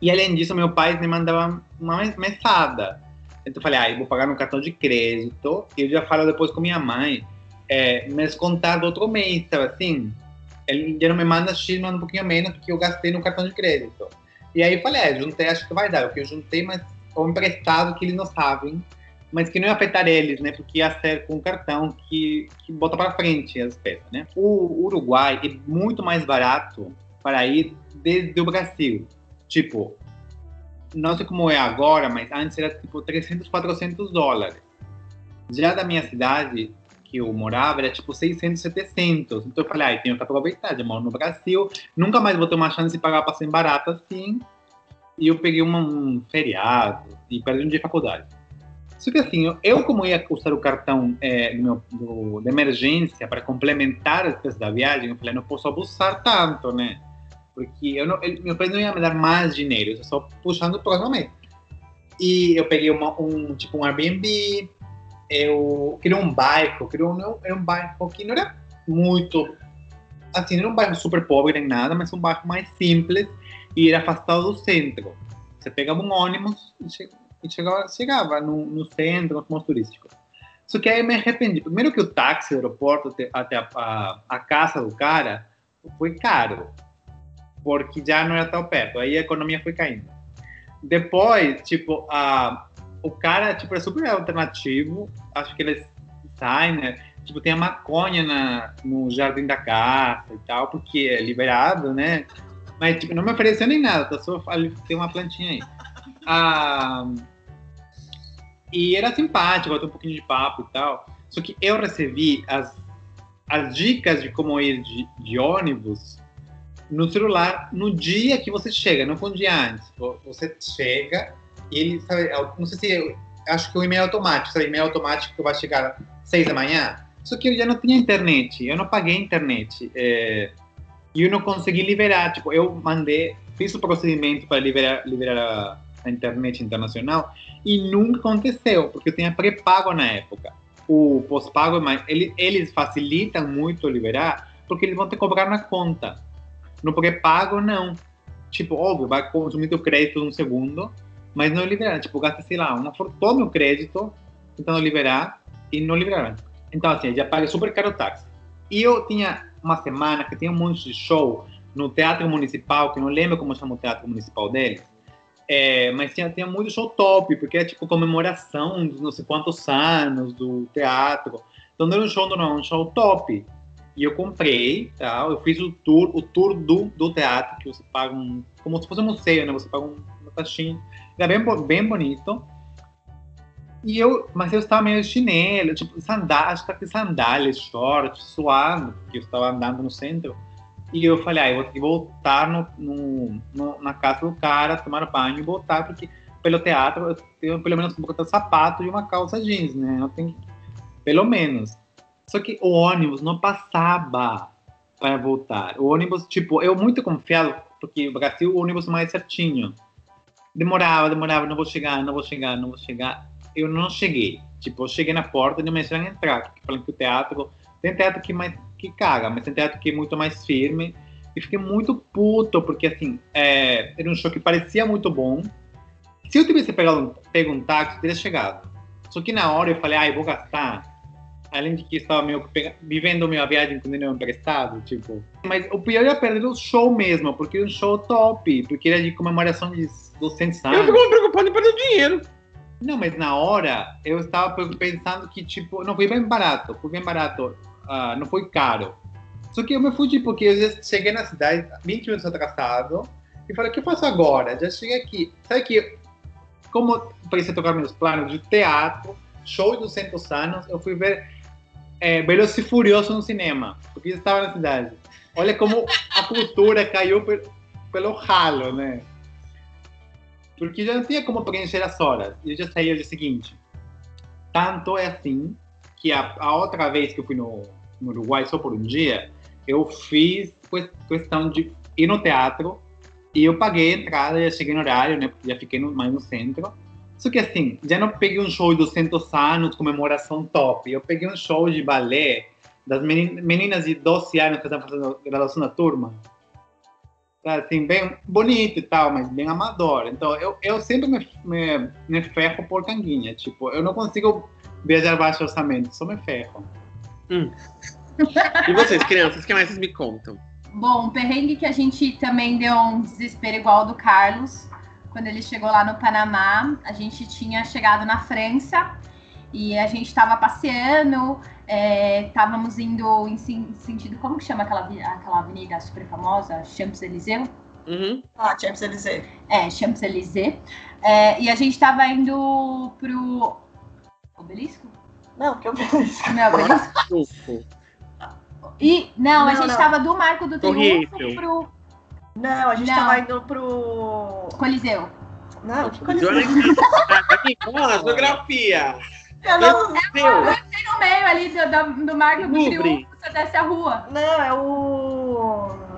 E além disso, meu pai me mandava uma mesada então eu falei, ah, eu vou pagar no cartão de crédito. E eu já falo depois com minha mãe, é, me descontar do outro mês, sabe assim? Ele já não me manda X, manda um pouquinho menos, porque eu gastei no cartão de crédito. E aí eu falei, é, juntei, acho que vai dar. Porque eu juntei, mas o emprestado que eles não sabem, mas que não ia afetar eles, né? Porque ia ser com o cartão que, que bota para frente as peças, né? O Uruguai é muito mais barato para ir desde o Brasil. Tipo, não sei como é agora, mas antes era tipo 300, 400 dólares. Já da minha cidade, que eu morava, era tipo 600, 700. Então eu falei, ah, tenho que aproveitar, já moro no Brasil, nunca mais vou ter uma chance de pagar para ser barato assim. E eu peguei um, feriado e perdi um dia de faculdade. Só que assim, eu, como ia usar o cartão é, meu, do, de emergência para complementar as despesas da viagem, eu falei, não posso abusar tanto, né? Porque eu não, ele, meu pai não ia me dar mais dinheiro, eu só puxando o próximo mês. E eu peguei uma, um tipo um Airbnb, eu queria um bairro, queria um, era um bairro que não era muito, assim, não era um bairro super pobre nem nada, mas um bairro mais simples e era afastado do centro. Você pegava um ônibus e chegava, chegava no, no centro, nos pontos turísticos. Só que aí eu me arrependi. Primeiro que o táxi do aeroporto até, até a, a, a casa do cara foi caro porque já não era tão perto. Aí a economia foi caindo. Depois, tipo, a, o cara tipo, é super alternativo. Acho que ele é designer. Tipo, tem a maconha na, no jardim da casa e tal, porque é liberado, né? Mas, tipo, não me ofereceu nem nada. Tá só ali, tem uma plantinha aí. Ah, e era simpático, tem um pouquinho de papo e tal. Só que eu recebi as, as dicas de como ir de, de ônibus no celular no dia que você chega, não foi um dia antes. Você chega e ele, sabe, não sei se, acho que o e-mail automático, sabe, e-mail automático que vai chegar seis da manhã. Só que eu já não tinha internet, eu não paguei internet. É, e eu não consegui liberar, tipo, eu mandei, fiz o procedimento para liberar, liberar a, a internet internacional e nunca aconteceu, porque eu tinha pré-pago na época. O pós-pago, ele, eles facilitam muito liberar, porque eles vão te cobrar na conta. No pré-pago, não. Tipo, óbvio, vai consumir teu crédito num segundo, mas não liberar. Tipo, gasta, sei lá, uma fortuna o crédito tentando liberar e não liberar. Então, assim, já paga super caro o táxi. E eu tinha uma semana que tinha um monte de show no Teatro Municipal, que não lembro como chama o Teatro Municipal dele, é, mas tinha, tinha muito show top, porque é tipo comemoração dos não sei quantos anos do teatro. Então não era um show normal, um show top. E eu comprei, tá? Eu fiz o tour, o tour do, do teatro, que você paga um. Como se fosse um museu, né? Você paga um, uma taxinha. Era bem, bem bonito. E eu, mas eu estava meio chinelo, tipo, sandálias, acho que sandálias, shorts, suado, porque eu estava andando no centro. E eu falei, ah, eu vou ter que voltar no, no, no, na casa do cara, tomar banho e voltar, porque pelo teatro eu tenho pelo menos um pouco de sapato e uma calça jeans, né? Eu tenho, pelo menos. Só que o ônibus não passava para voltar. O ônibus, tipo, eu muito confiado, porque o Brasil, o ônibus mais certinho. Demorava, demorava, não vou chegar, não vou chegar, não vou chegar. Eu não cheguei. Tipo, eu cheguei na porta e não me deixaram entrar. Falando que o teatro. Tem teatro que, mais, que caga, mas tem teatro que é muito mais firme. E fiquei muito puto, porque assim, é, era um show que parecia muito bom. Se eu tivesse pegado pego um táxi, teria chegado. Só que na hora eu falei, ai, ah, vou gastar. Além de que estava meio que vivendo minha viagem com dinheiro emprestado, tipo. Mas o pior era perder o show mesmo, porque era um show top, porque era de comemoração de 200 anos. Eu fico preocupado em perder dinheiro. Não, mas na hora eu estava pensando que, tipo, não foi bem barato, foi bem barato, uh, não foi caro. Só que eu me fudi porque eu cheguei na cidade 20 minutos atrasado e falei, o que eu faço agora? Já cheguei aqui. Sabe que, como parecia tocar meus planos de teatro, show de 200 anos, eu fui ver é, Velozes e Furioso no cinema, porque estava na cidade. Olha como a cultura caiu pelo ralo, né? Porque já não tinha como preencher as horas. E eu já saí o seguinte. Tanto é assim que a, a outra vez que eu fui no, no Uruguai só por um dia, eu fiz questão de ir no teatro e eu paguei a entrada, já cheguei no horário, né? Já fiquei no, mais no centro. Só que assim, já não peguei um show de 200 anos, comemoração top. Eu peguei um show de balé das meninas de 12 anos que estavam fazendo graduação da turma. Tá, assim, bem bonito e tal, mas bem amador. Então, eu, eu sempre me, me, me ferro por canguinha. Tipo, eu não consigo viajar baixo orçamento, só me ferro. Hum. E vocês, crianças, o que mais vocês me contam? Bom, um perrengue que a gente também deu um desespero igual do Carlos. Quando ele chegou lá no Panamá, a gente tinha chegado na França e a gente estava passeando, estávamos é, indo em sentido. Como que chama aquela, aquela avenida super famosa? Champs-Élysées? Uhum. Ah, Champs-Élysées. É, Champs-Élysées. É, e a gente estava indo pro. Obelisco? Não, que obelisco. Não, obelisco. E, não, não a gente estava do Marco do Triunfo pro. Não, a gente estava indo pro. Coliseu. Não, que Coliseu. Aqui, geografia. Eu não. Eu no meio ali do, do, Marco do Triunfo, você desce a rua. Não, é o.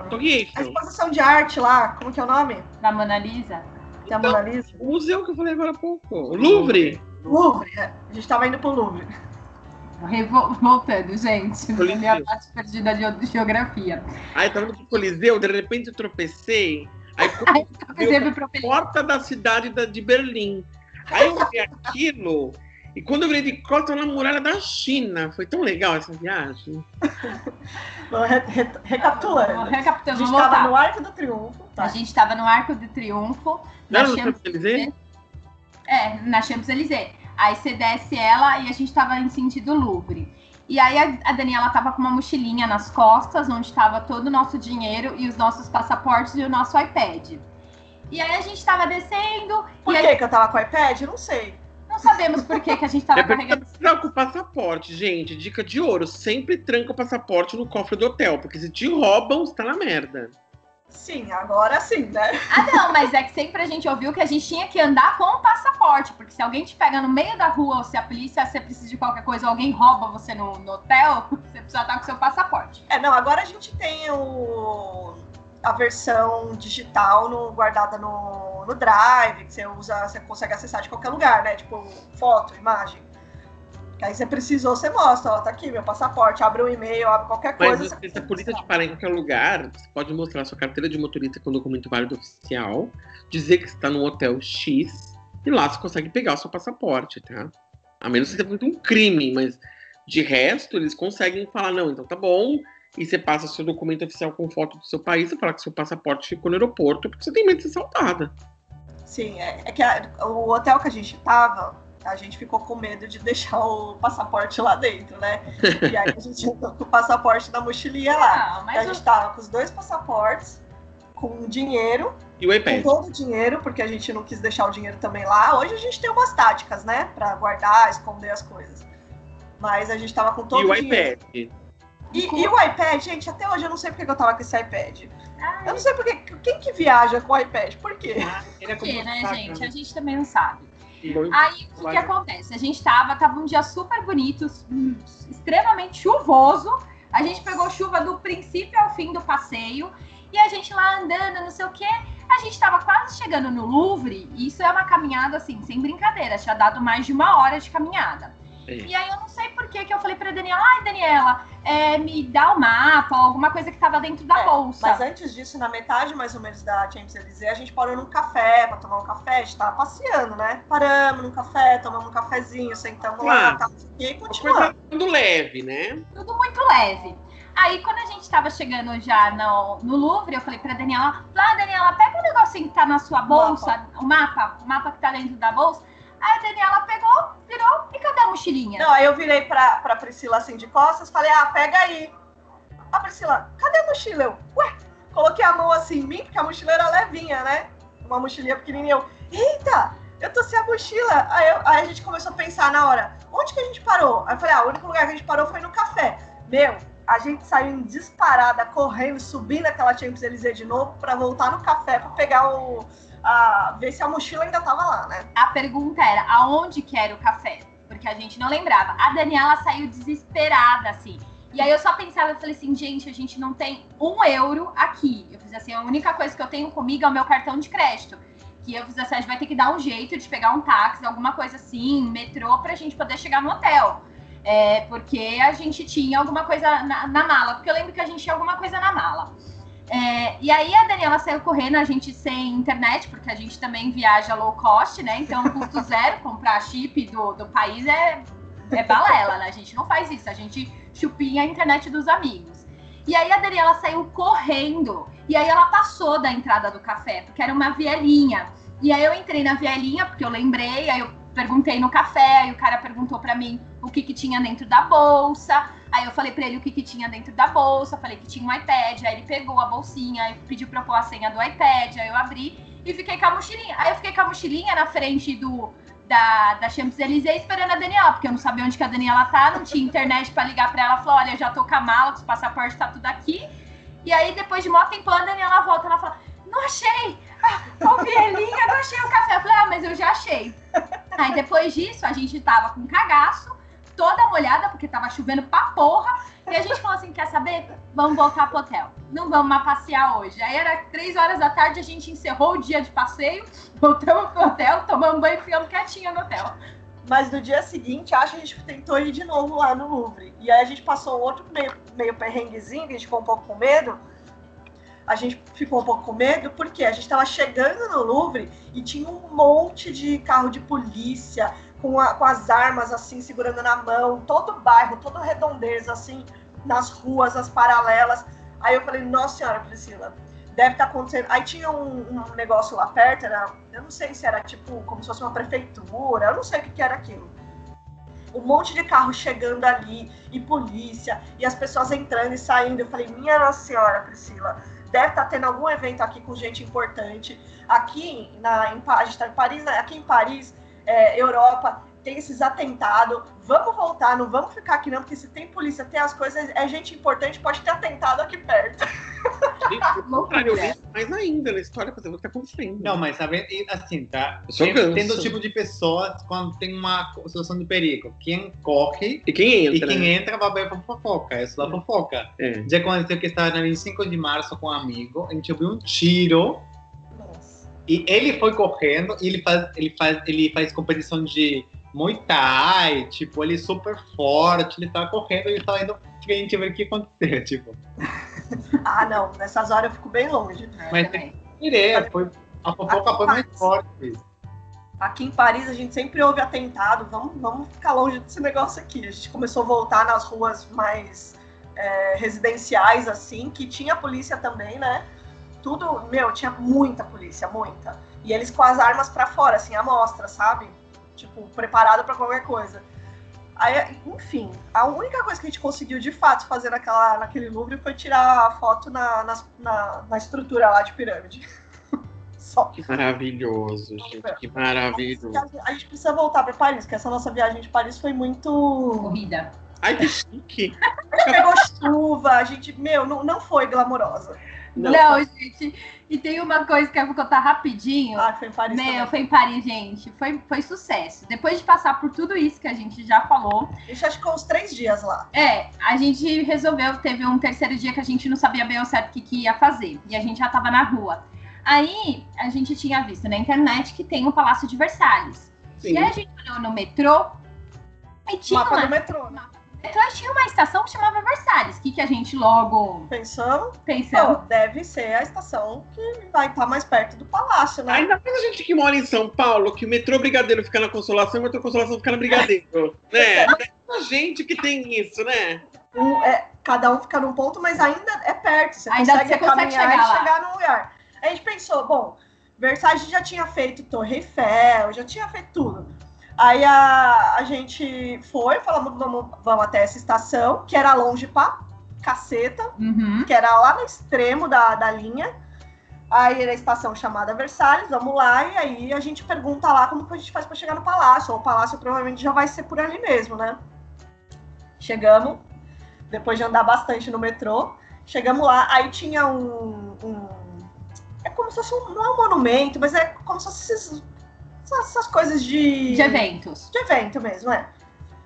A exposição de arte lá, como que é o nome? Da Mona Lisa. Da então, Mona Lisa. O museu que eu falei agora há pouco. O Louvre. Louvre, é. A gente tava indo pro Louvre. Voltando, gente. Coliseu. Minha parte perdida de geografia. Aí tava no Coliseu, de repente eu tropecei. Aí (laughs) quando a porta da cidade de Berlim. Aí eu vi aquilo. E quando eu virei de costas na muralha da China, foi tão legal essa viagem. (laughs) re, re, recapitulando. recapitulando. A gente estava no Arco do Triunfo. Tá. A gente estava no Arco do Triunfo. Não na Champs-Élysées? É, na Champs-Élysées. Aí você desce ela e a gente estava em sentido Louvre. E aí a, a Daniela tava com uma mochilinha nas costas, onde estava todo o nosso dinheiro e os nossos passaportes e o nosso iPad. E aí a gente tava descendo. Por que, aí... que eu tava com o iPad? Não sei. Não sabemos por que, que a gente tava é carregando. Tranca o passaporte, gente. Dica de ouro: sempre tranca o passaporte no cofre do hotel, porque se te roubam, você tá na merda. Sim, agora sim, né? Ah, não, mas é que sempre a gente ouviu que a gente tinha que andar com o passaporte, porque se alguém te pega no meio da rua ou se a polícia, você precisa de qualquer coisa, alguém rouba você no, no hotel, (laughs) você precisa estar com seu passaporte. É, não, agora a gente tem o a versão digital no, guardada no, no Drive, que você usa, você consegue acessar de qualquer lugar, né? Tipo, foto, imagem. Aí você precisou, você mostra, ó, tá aqui meu passaporte, abre um e-mail, abre qualquer coisa. Mas se a polícia te parar em qualquer lugar, você pode mostrar sua carteira de motorista com documento válido oficial, dizer que está no hotel X, e lá você consegue pegar o seu passaporte, tá? A menos que você tenha feito um crime, mas de resto, eles conseguem falar, não, então tá bom, e você passa seu documento oficial com foto do seu país e fala que seu passaporte ficou no aeroporto porque você tem medo de ser assaltada. Sim, é, é que a, o hotel que a gente tava, a gente ficou com medo de deixar o passaporte lá dentro, né? E aí a gente entrou com o passaporte na mochilinha lá. Não, a gente tava com os dois passaportes, com dinheiro. E o iPad. Com todo o dinheiro, porque a gente não quis deixar o dinheiro também lá. Hoje a gente tem umas táticas, né? Pra guardar, esconder as coisas. Mas a gente tava com todo e o dinheiro. E, e, o iPad, gente, até hoje eu não sei porque eu tava com esse iPad. Ai. Eu não sei porque. Quem que viaja com o iPad? Por quê? Ah, Por quê, né, gente? A gente também não sabe. Aí o que, que, acontece? A gente tava, tava um dia super bonito, extremamente chuvoso. A gente pegou chuva do princípio ao fim do passeio. E a gente lá andando, não sei o quê. A gente tava quase chegando no Louvre. E isso é uma caminhada, assim, sem brincadeira. Tinha dado mais de uma hora de caminhada. É. E aí eu não sei por que que eu falei pra Daniela, ai Daniela, é, me dá o mapa, alguma coisa que tava dentro da é, bolsa. Mas antes disso, na metade mais ou menos da Champs-Élysées, a gente parou num café pra tomar um café, a gente tava passeando, né? Paramos num café, tomamos um cafezinho, sentamos lá, tá, e continuamos. Tudo leve, né? Tudo muito leve. Aí, quando a gente tava chegando já no, no Louvre, eu falei pra Daniela, lá, Daniela, pega o um negocinho que tá na sua bolsa, mapa. o mapa, o mapa que tá dentro da bolsa. Aí a Daniela pegou, virou, e cadê a mochilinha? Não, aí eu virei pra, pra Priscila assim de costas, falei, ah, pega aí. A Priscila, cadê a mochila? Eu, ué, coloquei a mão assim em mim, porque a mochila era levinha, né? Uma mochilinha pequenininha. Eu, eita, eu tô sem a mochila. Aí, eu, aí a gente começou a pensar na hora, onde que a gente parou? Aí eu falei, ah, o único lugar que a gente parou foi no café. Meu, a gente saiu em disparada, correndo, subindo aquela Champs-Élysées de novo para voltar no café para pegar o. Ver se a mochila ainda tava lá, né? A pergunta era: aonde que era o café? Porque a gente não lembrava. A Daniela saiu desesperada, assim. E aí eu só pensava, eu falei assim, gente, a gente não tem um euro aqui. Eu fiz assim, a única coisa que eu tenho comigo é o meu cartão de crédito. Que eu fiz assim, a gente vai ter que dar um jeito de pegar um táxi, alguma coisa assim, metrô, pra gente poder chegar no hotel. É, porque a gente tinha alguma coisa na, na, mala, porque eu lembro que a gente tinha alguma coisa na mala. É, e aí a Daniela saiu correndo, a gente sem internet, porque a gente também viaja low cost, né? Então, custo (laughs) zero, comprar chip do, do país é, é balela, né? A gente não faz isso, a gente chupinha a internet dos amigos. E aí a Daniela saiu correndo, e aí ela passou da entrada do café, porque era uma vielinha. E aí eu entrei na vielinha, porque eu lembrei, aí eu perguntei no café, e o cara perguntou para mim o que, que tinha dentro da bolsa. Aí eu falei para ele o que, que tinha dentro da bolsa, falei que tinha um iPad, aí ele pegou a bolsinha, aí pediu pra eu pôr a senha do iPad, aí eu abri e fiquei com a mochilinha. Aí eu fiquei com a mochilinha na frente do da, da Champs-Élysées esperando a Daniela, porque eu não sabia onde que a Daniela tá, não tinha internet para ligar para ela, falou, olha, já tô com a mala, os passaportes tá tudo aqui. E aí, depois de mó tempão, a Daniela volta, ela fala, não achei, Ô, Vielinha, não achei o café. Eu falei, ah, mas eu já achei. Aí depois disso, a gente tava com cagaço, toda molhada, porque tava chovendo pra porra. E a gente falou assim: quer saber? Vamos voltar pro hotel. Não vamos mais passear hoje. Aí era três horas da tarde, a gente encerrou o dia de passeio, voltamos pro hotel, tomamos banho e ficamos quietinha no hotel. Mas no dia seguinte, acho que a gente tentou ir de novo lá no Louvre. E aí a gente passou outro meio, meio perrenguezinho, que a gente ficou um pouco com medo a gente ficou um pouco com medo, porque a gente estava chegando no Louvre e tinha um monte de carro de polícia com, a, com as armas assim segurando na mão, todo o bairro, toda a redondeza assim, nas ruas, as paralelas. Aí eu falei, nossa senhora, Priscila, deve estar tá acontecendo. Aí tinha um, um, negócio lá perto, era, eu não sei se era tipo como se fosse uma prefeitura, eu não sei o que, que era aquilo. Um monte de carro chegando ali, e polícia, e as pessoas entrando e saindo. Eu falei, minha nossa senhora, Priscila, deve estar tá tendo algum evento aqui com gente importante. Aqui na, em, a gente está em Paris, né? aqui em Paris, é, Europa, tem esses atentados. Vamos voltar, não vamos ficar aqui não, porque se tem polícia, tem as coisas, é gente importante, pode ter atentado aqui perto. (laughs) mais ainda na história pra saber o que tá acontecendo. Não, mas sabe, assim, tá? Tem, do tipo de pessoas quando tem uma situação de perigo. Quem corre e quem entra. E quem né? entra vai ver pra fofoca. É só fofoca. É. Já aconteceu que estava na 25 de março com um amigo, a gente ouviu um tiro. E ele foi correndo e ele faz, ele faz, ele faz competição de Muay Thai, tipo, ele é super forte, ele tá correndo, ele tá indo frente ver o que acontecer, (laughs) tipo. ah, não, nessas horas eu fico bem longe. Mas direto, foi, a fofoca foi mais forte. Aqui em Paris a gente sempre ouve atentado, vamos, vamos ficar longe desse negócio aqui. A gente começou a voltar nas ruas mais é, residenciais, assim, que tinha polícia também, né? Tudo, meu, tinha muita polícia, muita. E eles com as armas para fora, assim, à mostra, sabe? tipo, preparado para qualquer coisa. Aí, enfim, a única coisa que a gente conseguiu de fato fazer naquela, naquele Louvre foi tirar a foto na, na, na estrutura lá de pirâmide. (laughs) Só. Que maravilhoso, gente. Que maravilhoso. A gente precisa voltar para Paris, porque essa nossa viagem de Paris foi muito. Corrida. Ai, que chique. A (laughs) gente pegou chuva, a gente, meu, não, não foi glamourosa. Não, não gente. E tem uma coisa que eu vou contar rapidinho. Ah, foi em Paris. Meu, também. foi em Paris, gente. Foi, foi sucesso. Depois de passar por tudo isso que a gente já falou. A gente acho que ficou uns três dias lá. É, a gente resolveu, teve um terceiro dia que a gente não sabia bem o certo o que, que ia fazer. E a gente já tava na rua. Aí a gente tinha visto na internet que tem o Palácio de Versalhes. Sim. E aí a gente olhou no metrô, E tinha Mapa uma, do metrô, né? Então, tinha uma estação que chamava Versalhes. O que, que a gente logo pensou? pô, deve ser a estação que vai estar mais perto do palácio, né? Ainda mais a gente que mora em São Paulo, que o metrô Brigadeiro fica na Consolação e o metrô Consolação fica na Brigadeiro. né? (laughs) A gente que tem isso, né? Um- é, cada um fica num ponto, mas ainda é perto. Você Ainda consegue você consegue caminhar chegar e chegar no lugar. A gente pensou, bom, Versailles já tinha feito Torre Eiffel, já tinha feito tudo. Aí a, a gente foi, falamos, vamos, vamos até essa estação, que era longe pra caceta, Uhum. que era lá no extremo da, da linha. Aí era a estação chamada Versalhes, vamos lá, e aí a gente pergunta lá como que a gente faz para chegar no palácio. Ou o palácio provavelmente já vai ser por ali mesmo, né? Chegamos, depois de andar bastante no metrô, chegamos lá, aí tinha um. um- é como se fosse um. Não é um monumento, mas é como se fosse esses- essas, essas coisas de. De eventos. de evento mesmo, é.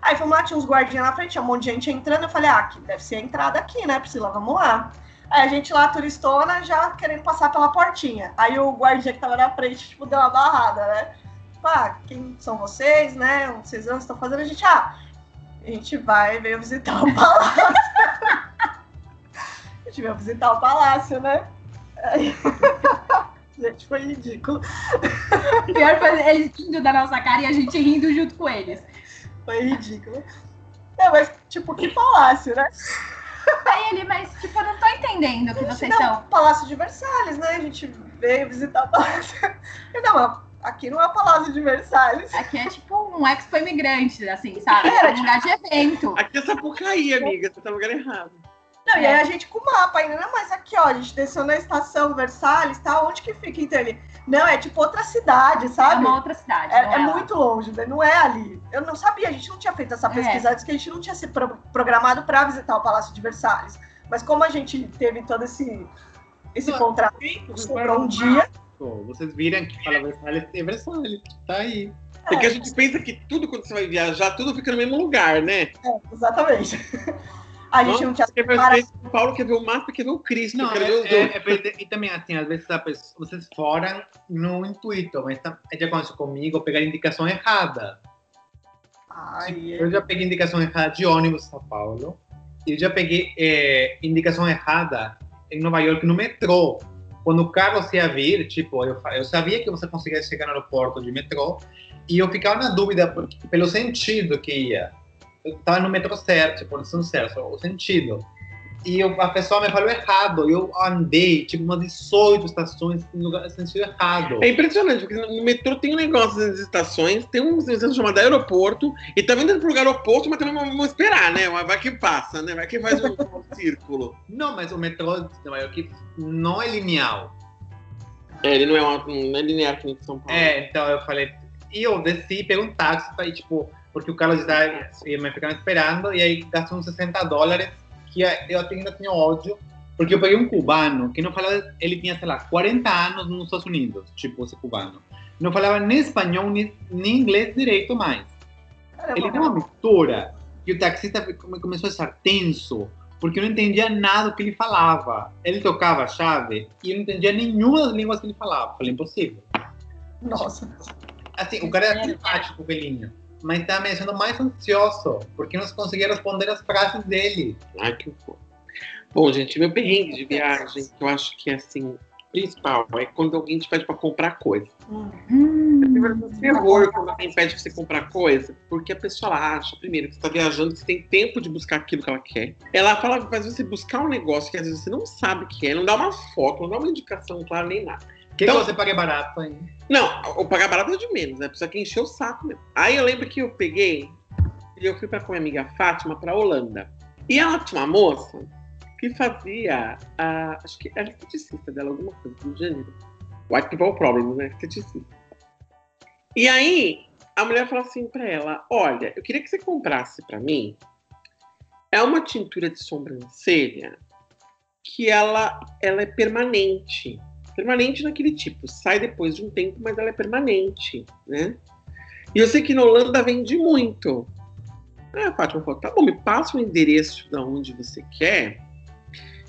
Aí fomos lá, tinha uns guardinhas na frente, tinha um monte de gente entrando. Eu falei, ah, aqui deve ser a entrada aqui, né, Priscila? Vamos lá. Aí a gente lá, turistona, já querendo passar pela portinha. Aí o guardinha que tava na frente, tipo, deu uma barrada, né? Tipo, ah, quem são vocês, né? Onde vocês estão fazendo? A gente, ah, a gente vai, veio visitar o (laughs) palácio. a gente veio visitar o palácio, né? Aí... (laughs) gente, foi ridículo. Pior foi eles rindo da nossa cara e a gente rindo junto com eles. Foi ridículo. É, mas, tipo, que palácio, né? Aí ele, mas tipo, eu não tô entendendo o que vocês não, são. Palácio de Versalhes, né? A gente veio visitar o Palácio. Eu, Não, mas aqui não é o Palácio de Versalhes. Aqui é tipo um expo imigrante, assim, sabe? Era, É um lugar de evento. Aqui é Sapucaí, amiga. Você tá no lugar errado. Não, e É. aí a gente com o mapa ainda, não, mas aqui, ó, a gente desceu na estação Versalhes, tá? Onde que fica, então? Ele, não, é tipo outra cidade, É sabe? uma outra cidade. É, é lá. muito longe, né? não é ali. Eu não sabia, a gente não tinha feito essa É. pesquisa antes, que a gente não tinha se pro- programado para visitar o Palácio de Versalhes. Mas como a gente teve todo esse, esse Não, contrato, sobrou um dia. Pô, vocês viram que fala Versalhes é Versalhes. Tá aí. Porque a gente pensa que tudo, quando você vai viajar, tudo fica no mesmo lugar, né? É, exatamente. (laughs) A gente Nossa, não tinha Quer ver Para- São Paulo, quer ver o mapa, quer ver o Cristo, Não, quer é, é, é e também assim, às vezes a pessoa- vocês foram no intuito, mas tá, já aconteceu comigo pegar indicação errada. Ai, Eu já peguei indicação errada de ônibus em São Paulo. E eu já peguei é, indicação errada em Nova York no metrô. Quando o Carlos ia vir, tipo, eu, eu sabia que você conseguia chegar no aeroporto de metrô. E eu ficava na dúvida porque, pelo sentido que ia. Eu estava no metrô certo, tipo, no certo, o sentido. E eu- a pessoa me falou errado. Eu andei, tipo, umas 18 estações no lugar, sentido errado. É impressionante, porque no metrô tem um negócio nas estações, tem um estação chamado aeroporto, e também indo pro lugar oposto, mas também vamos esperar, né? Vai que passa, né? Vai que faz um, um (laughs) círculo. Não, mas o metrô de Nova York não é linear. É, ele não é, uma, não é linear que nem São Paulo. É, então eu falei. E eu desci, peguei um táxi ir, tipo, porque o Carlos já ia me ficar esperando, e aí gastou uns 60 dólares, que eu até ainda tinha ódio, porque eu peguei um cubano que não falava, ele tinha, sei lá, 40 anos nos Estados Unidos, tipo, esse cubano. Não falava nem espanhol, nem, nem inglês direito mais. Ele tem uma mistura, e o taxista come- começou a estar tenso, porque eu não entendia nada do que ele falava. Ele tocava a chave, e eu não entendia nenhuma das línguas que ele falava. Falei, impossível. Nossa. Assim, o cara era simpático, o velhinho. Mas tá me deixando mais ansioso, porque não conseguia responder as frases dele. Ai, que horror. Bom, gente, meu perrengue de viagem, que eu acho que é assim, principal, é quando alguém te pede pra comprar coisa. Hum. Hum, Terror quando alguém pede pra você comprar coisa, porque a pessoa acha, primeiro, que você tá viajando, que você tem tempo de buscar aquilo que ela quer. Ela fala que faz você buscar um negócio que às vezes você não sabe o que é, não dá uma foto, não dá uma indicação clara nem nada. Que Então- que você paga barato aí? Não, o pagar barato é de menos, né? Precisa que encher o saco mesmo. Aí eu lembro que eu peguei e eu fui pra com a minha amiga Fátima pra Holanda. E ela tinha uma moça que fazia, a, acho que era esteticista dela, alguma coisa do gênero. White People Problems, né? Esteticista. E aí a mulher falou assim pra ela: Olha, eu queria que você comprasse pra mim. É uma tintura de sobrancelha que ela, ela é permanente permanente naquele tipo. Sai depois de um tempo, mas ela é permanente, né? E eu sei que na Holanda vende muito. Aí a Fátima falou, tá bom, me passa o endereço da onde você quer,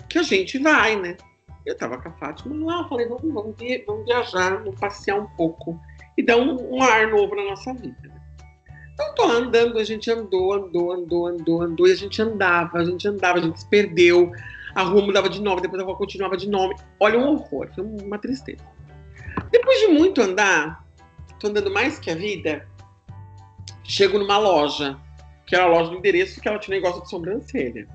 que a gente vai, né? Eu tava com a Fátima lá, falei, vamos, vamos, vamos viajar, vamos passear um pouco e dar um, um ar novo na nossa vida. Então tô andando, a gente andou, andou, andou, andou, andou, e a gente andava, a gente andava, a gente se perdeu. A rua mudava de nome, depois a rua continuava de nome. Olha um horror, foi uma tristeza. Depois de muito andar, tô andando mais que a vida, chego numa loja, que era a loja do endereço, que ela tinha negócio de sobrancelha.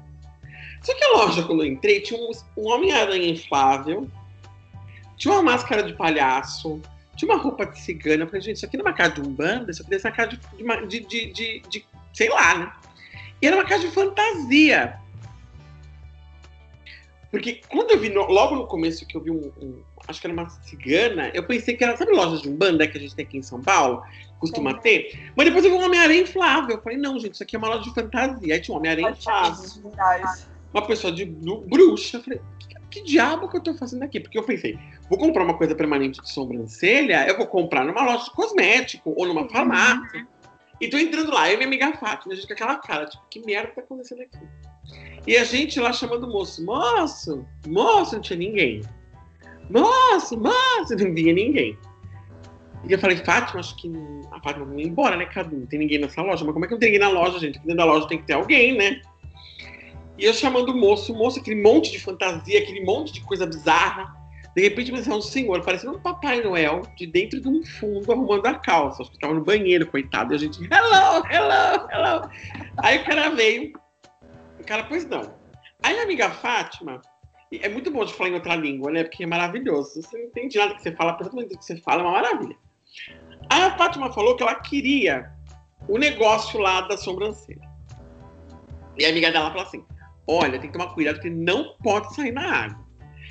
Só que a loja, quando eu entrei, tinha um, um Homem-Aranha inflável, tinha uma máscara de palhaço, tinha uma roupa de cigana. Eu falei, gente, isso aqui não é uma casa de umbanda, isso aqui deve ser uma casa de, de, de, de sei lá, né? E era uma casa de fantasia. Porque quando eu vi, no, logo no começo que eu vi um, um, acho que era uma cigana, eu pensei que era, sabe lojas de umbanda que a gente tem aqui em São Paulo? Costuma ter? Mas depois eu vi um Homem-Aranha inflável. Eu falei, não, gente, isso aqui é uma loja de fantasia. Aí tinha um Homem-Aranha inflável. Uma pessoa de bruxa. Eu falei, que, diabo que eu tô fazendo aqui? Porque eu pensei, vou comprar uma coisa permanente de sobrancelha, eu vou comprar numa loja de cosmético ou numa farmácia. E tô entrando lá, eu e minha amiga Fátima, a gente com aquela cara, tipo, que merda tá acontecendo aqui? E a gente lá chamando o moço, moço, moço, não tinha ninguém. Moço, moço, não via ninguém. E eu falei, Fátima, acho que a Fátima vai embora, né, Cadu? Não tem ninguém nessa loja. Mas como é que não tem ninguém na loja, gente? Porque dentro da loja tem que ter alguém, né? E eu chamando o moço, o moço, aquele monte de fantasia, aquele monte de coisa bizarra. De repente, mas é um senhor, parecendo um Papai Noel, de dentro de um fundo, arrumando a calça. Acho que estava no banheiro, coitado. E a gente, hello, hello, hello. Aí o cara veio, o cara, pois não. Aí a amiga Fátima, é muito bom de falar em outra língua, né? Porque é maravilhoso. Você não entende nada que você fala, perfeitamente o que você fala, é uma maravilha. Aí a Fátima falou que ela queria o negócio lá da sobrancelha. E a amiga dela falou assim: olha, tem que tomar cuidado porque não pode sair na água.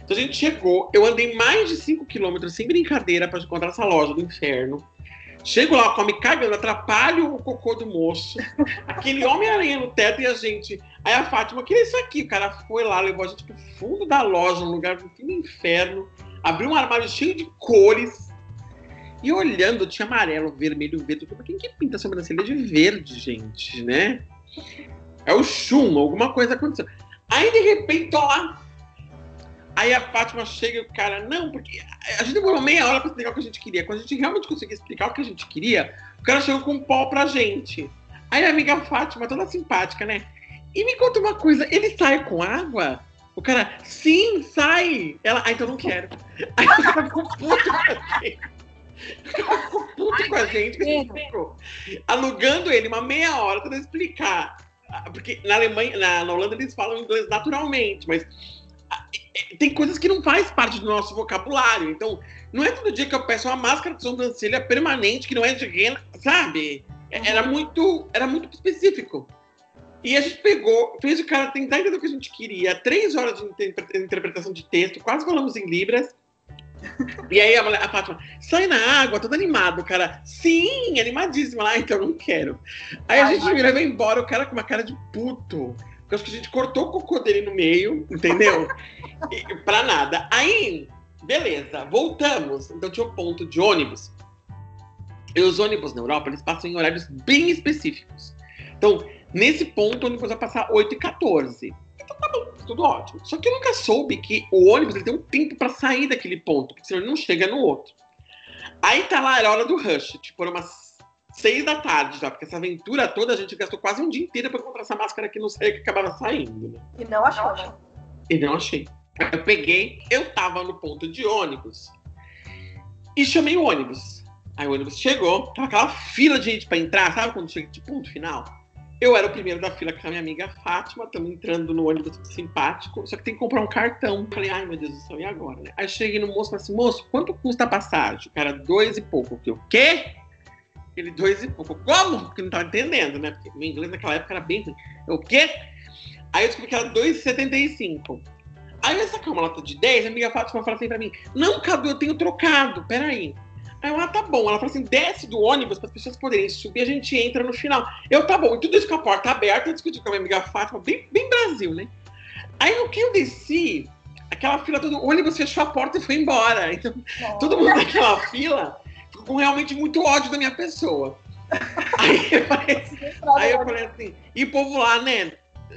Então a gente chegou, eu andei mais de 5 quilômetros sem brincadeira para encontrar essa loja do inferno. Chego lá, come cagando, atrapalho o cocô do moço. Aquele Homem-Aranha no teto e a gente. Aí a Fátima, que é isso aqui? O cara foi lá, levou a gente pro fundo da loja, num lugar do fim do inferno, abriu um armário cheio de cores. E olhando, tinha amarelo, vermelho, verde. Quem que pinta a sobrancelha de verde, gente, né? É o chum, alguma coisa aconteceu. Aí, de repente, tô lá, Aí a Fátima chega e o cara, não, porque a gente demorou meia hora para explicar o que a gente queria. Quando a gente realmente conseguia explicar o que a gente queria, o cara chegou com um pó pra gente. Aí a amiga Fátima, toda simpática, né? E me conta uma coisa, ele sai com água? O cara, sim, sai. Ela, ah, então não quero. Aí o cara ficou puto com a gente. O cara ficou puto com a gente, que a gente ficou alugando ele uma meia hora para explicar. Porque na Alemanha, na, na Holanda eles falam inglês naturalmente, mas tem coisas que não faz parte do nosso vocabulário. Então, não é todo dia que eu peço uma máscara de sobrancelha permanente, que não é de rena, sabe? É, uhum. Era muito, era muito específico. E a gente pegou, fez o cara tentar entender o que a gente queria. Três horas de interpretação de texto, quase falamos em libras. E aí a, a Fátima, sai na água, todo animado, o cara, sim, animadíssimo. Ah, então não quero. Aí a gente vira e vai embora, o cara com uma cara de puto. Acho que a gente cortou o cocô dele no meio, entendeu? e, pra nada. Aí, beleza, voltamos. Então tinha um ponto de ônibus. E os ônibus na Europa, eles passam em horários bem específicos. Então, nesse ponto, o ônibus vai passar 8 e 14. Então tá bom, tudo ótimo. Só que eu nunca soube que o ônibus ele tem um tempo para sair daquele ponto, porque senão ele não chega no outro. Aí tá lá, era hora do rush, tipo, era umas seis da tarde já, porque essa aventura toda a gente gastou quase um dia inteiro para encontrar essa máscara que não sei que acabava saindo, né? E não achou, né? E não achei. Eu peguei, eu tava no ponto de ônibus e chamei o ônibus. Aí o ônibus chegou, tava aquela fila de gente pra entrar, sabe quando chega de ponto final? Eu era o primeiro da fila com a minha amiga Fátima, estamos entrando no ônibus simpático, só que tem que comprar um cartão. Falei, ai meu Deus do céu, e agora, né? Aí cheguei no moço e falei assim, moço, quanto custa a passagem? O cara, dois e pouco. Eu, o quê? Ele dois e pouco. Como? Porque não estava entendendo, né? Porque o inglês naquela época era bem assim. O quê? Aí eu descobri que era 2,75. Aí eu sacar uma nota de 10, a amiga Fátima falou assim pra mim: Não, Cadu, eu tenho trocado, peraí. Aí eu, ah, tá bom. Ela falou assim: desce do ônibus para as pessoas poderem subir, a gente entra no final. Eu, tá bom. E tudo isso com a porta aberta, eu discuti com a minha amiga Fátima, bem, bem Brasil, né? Aí no que eu desci, aquela fila toda, o ônibus fechou a porta e foi embora. Então, Nossa. todo mundo naquela fila com realmente muito ódio da minha pessoa. (laughs) Aí eu falei, assim, aí eu falei assim, e o povo lá, né?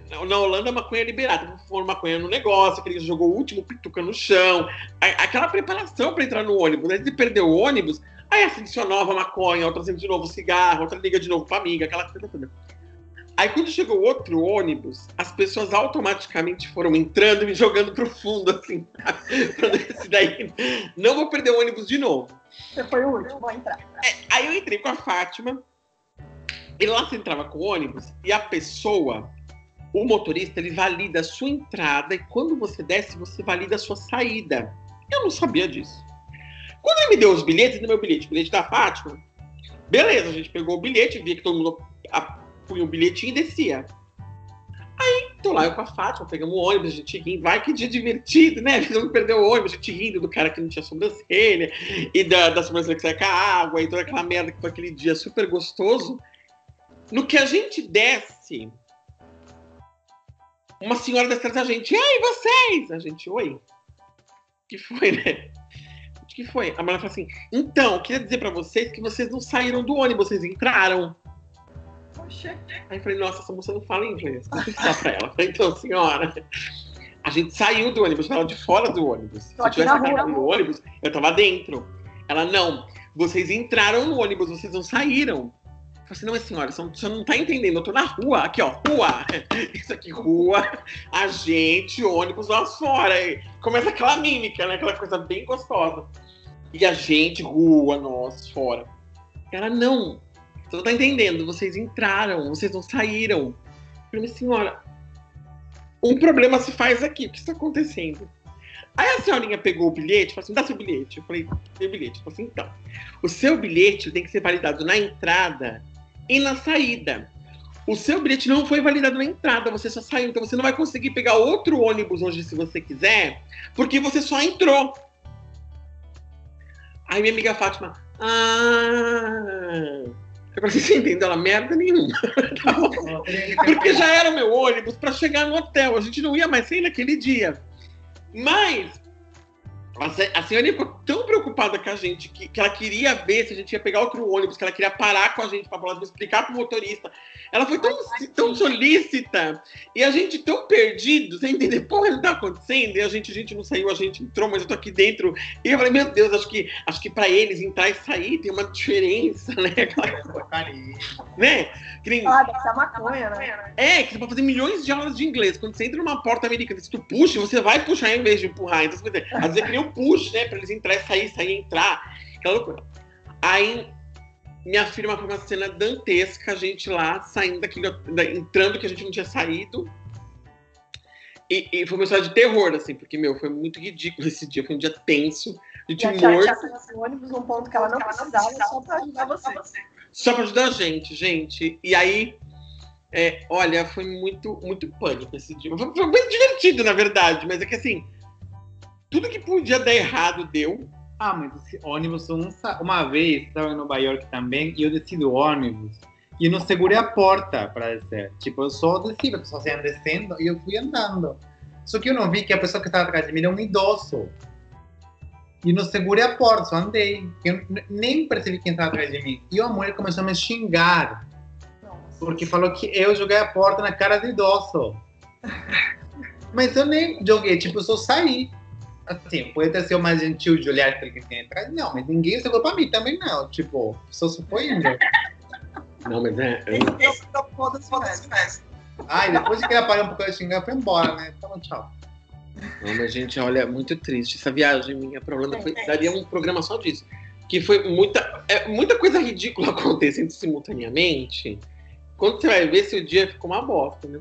Na Holanda, a maconha é liberada. Foram maconha no negócio, aquele que jogou o último pituca no chão. Aquela preparação para entrar no ônibus. Antes de perder o ônibus, Aí acende sua nova maconha, outra acende de novo cigarro, outra liga de novo pra amiga, aquela coisa toda. Aí quando chegou outro ônibus, as pessoas automaticamente foram entrando e me jogando pro fundo, assim, (laughs) pra esse daí. Não vou perder o ônibus de novo. Você foi o último, vou entrar. É, aí eu entrei com a Fátima, e lá você entrava com o ônibus, e a pessoa, o motorista, ele valida a sua entrada, e quando você desce, você valida a sua saída. Eu não sabia disso. Quando ele me deu os bilhetes, no meu bilhete, bilhete da Fátima, beleza, a gente pegou o bilhete, via que todo mundo punha o bilhetinho e descia. Aí, tô lá eu com a Fátima, pegamos o ônibus, a gente rindo, vai que dia divertido, né? (laughs) Vamos perder o ônibus, a gente rindo do cara que não tinha sobrancelha, e da, da sobrancelha que sai com a água, e toda aquela merda que foi aquele dia super gostoso. No que a gente desce, uma senhora desce atrás da gente, e aí vocês? A gente, oi. Que foi, né? O que foi? A mulher falou assim, então, queria dizer para vocês que vocês não saíram do ônibus, vocês entraram. Poxa. Aí eu falei, nossa, essa moça não fala inglês. Vou pra ela. Falei, então, senhora, a gente saiu do ônibus, ela de fora do ônibus. Se eu tivesse saído do ônibus, eu tava dentro. Ela, não, vocês entraram no ônibus, vocês não saíram. Eu falei assim, não, senhora, você não tá entendendo, eu tô na rua, aqui ó, rua, (laughs) isso aqui, rua, a gente, ônibus lá fora, e começa aquela mímica, né, aquela coisa bem gostosa. E a gente, rua, nós, fora. Ela, não, você tá entendendo, vocês entraram, vocês não saíram. Eu falei, senhora, um problema se faz aqui, o que está acontecendo? Aí a senhorinha pegou o bilhete falou assim: dá seu bilhete. Eu falei: meu bilhete. Eu assim: então, o seu bilhete tem que ser validado na entrada e na saída. O seu bilhete não foi validado na entrada, você só saiu. Então você não vai conseguir pegar outro ônibus hoje se você quiser, porque você só entrou. Aí minha amiga Fátima, ah, eu falei, você entendeu ela merda nenhuma. (laughs) Porque já era o meu ônibus para chegar no hotel. A gente não ia mais sair naquele dia. Mas a senhora ficou tão preocupada com a gente que, que ela queria ver se a gente ia pegar outro ônibus, que ela queria parar com a gente para falar, explicar para o motorista. Ela foi tão, tão solícita e a gente tão perdido, sem entender, porra, não tá acontecendo. E a gente, a gente não saiu, a gente entrou, mas eu tô aqui dentro. E eu falei, meu Deus, acho que, acho que para eles entrar e sair tem uma diferença, né? Aquela... né? Que nem... Ah, deve ser maconha, né? É, que você pode fazer milhões de aulas de inglês. Quando você entra numa porta americana, se tu puxa, você vai puxar em vez de empurrar. Então, você, às vezes é que nem push, né? Pra eles entrar e sair, sair, entrar. Aquela loucura. Aí minha firma foi uma cena dantesca, a gente lá saindo daquele, entrando que a gente não tinha saído. E, e foi uma história de terror, assim, porque, meu, foi muito ridículo (laughs) esse dia, foi um dia tenso, a gente e morto. Tia ônibus num ponto que ela não precisava, só pra ajudar você. Só pra ajudar a gente, gente. E aí, é, olha, foi muito, muito pânico esse dia. Foi, foi bem divertido, na verdade, mas é que assim, tudo que podia dar errado deu. Ah, mas esse ônibus, uma vez, estava em Nova York também, e eu desci do ônibus, e eu não segurei a porta para descer. Tipo, eu só desci, as pessoas iam descendo, e eu fui andando. Só que eu não vi que a pessoa que estava atrás de mim era um idoso. E não segurei a porta, só andei. Eu nem percebi quem estava atrás de mim. E a mulher começou a me xingar. Porque falou que eu joguei a porta na cara do idoso. (laughs) Mas eu nem joguei, tipo, eu só saí assim, pode ter sido mais gentil de olhar para ele que tem atrás. Não, mas ninguém chegou para mim também, não. Tipo, só indo. (laughs) Não, mas é. é... Ai, depois que ele apagou um pouco de xingar, foi embora, né? Então, tchau. Não, mas, gente, olha, muito triste. Essa viagem minha pra Holanda foi, daria um programa só disso. Que foi muita, é, muita coisa ridícula (laughs) acontecendo simultaneamente. Quando você vai ver, se o dia ficou uma bosta, né?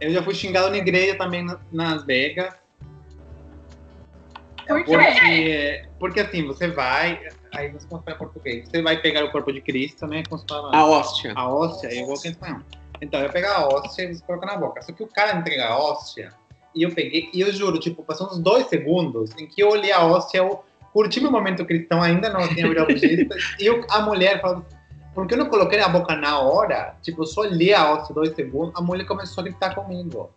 Eu já fui xingado na igreja também nas Vegas. Por quê? Porque, porque assim, você vai. Aí você fala em português. Você vai pegar o corpo de Cristo, né? Como se fala? A hóstia. A hóstia, eu vou em espanhol. Então, eu pegar a hóstia e você coloca na boca. Só que o cara entrega a hóstia, e eu peguei, e eu juro, tipo, passou uns dois segundos em que eu olhei a hóstia, eu curti meu momento cristão, ainda não tinha virado budista, (laughs) e eu, a mulher falou, porque eu não coloquei a boca na hora, tipo, eu só olhei a hóstia dois segundos, a mulher começou a gritar comigo.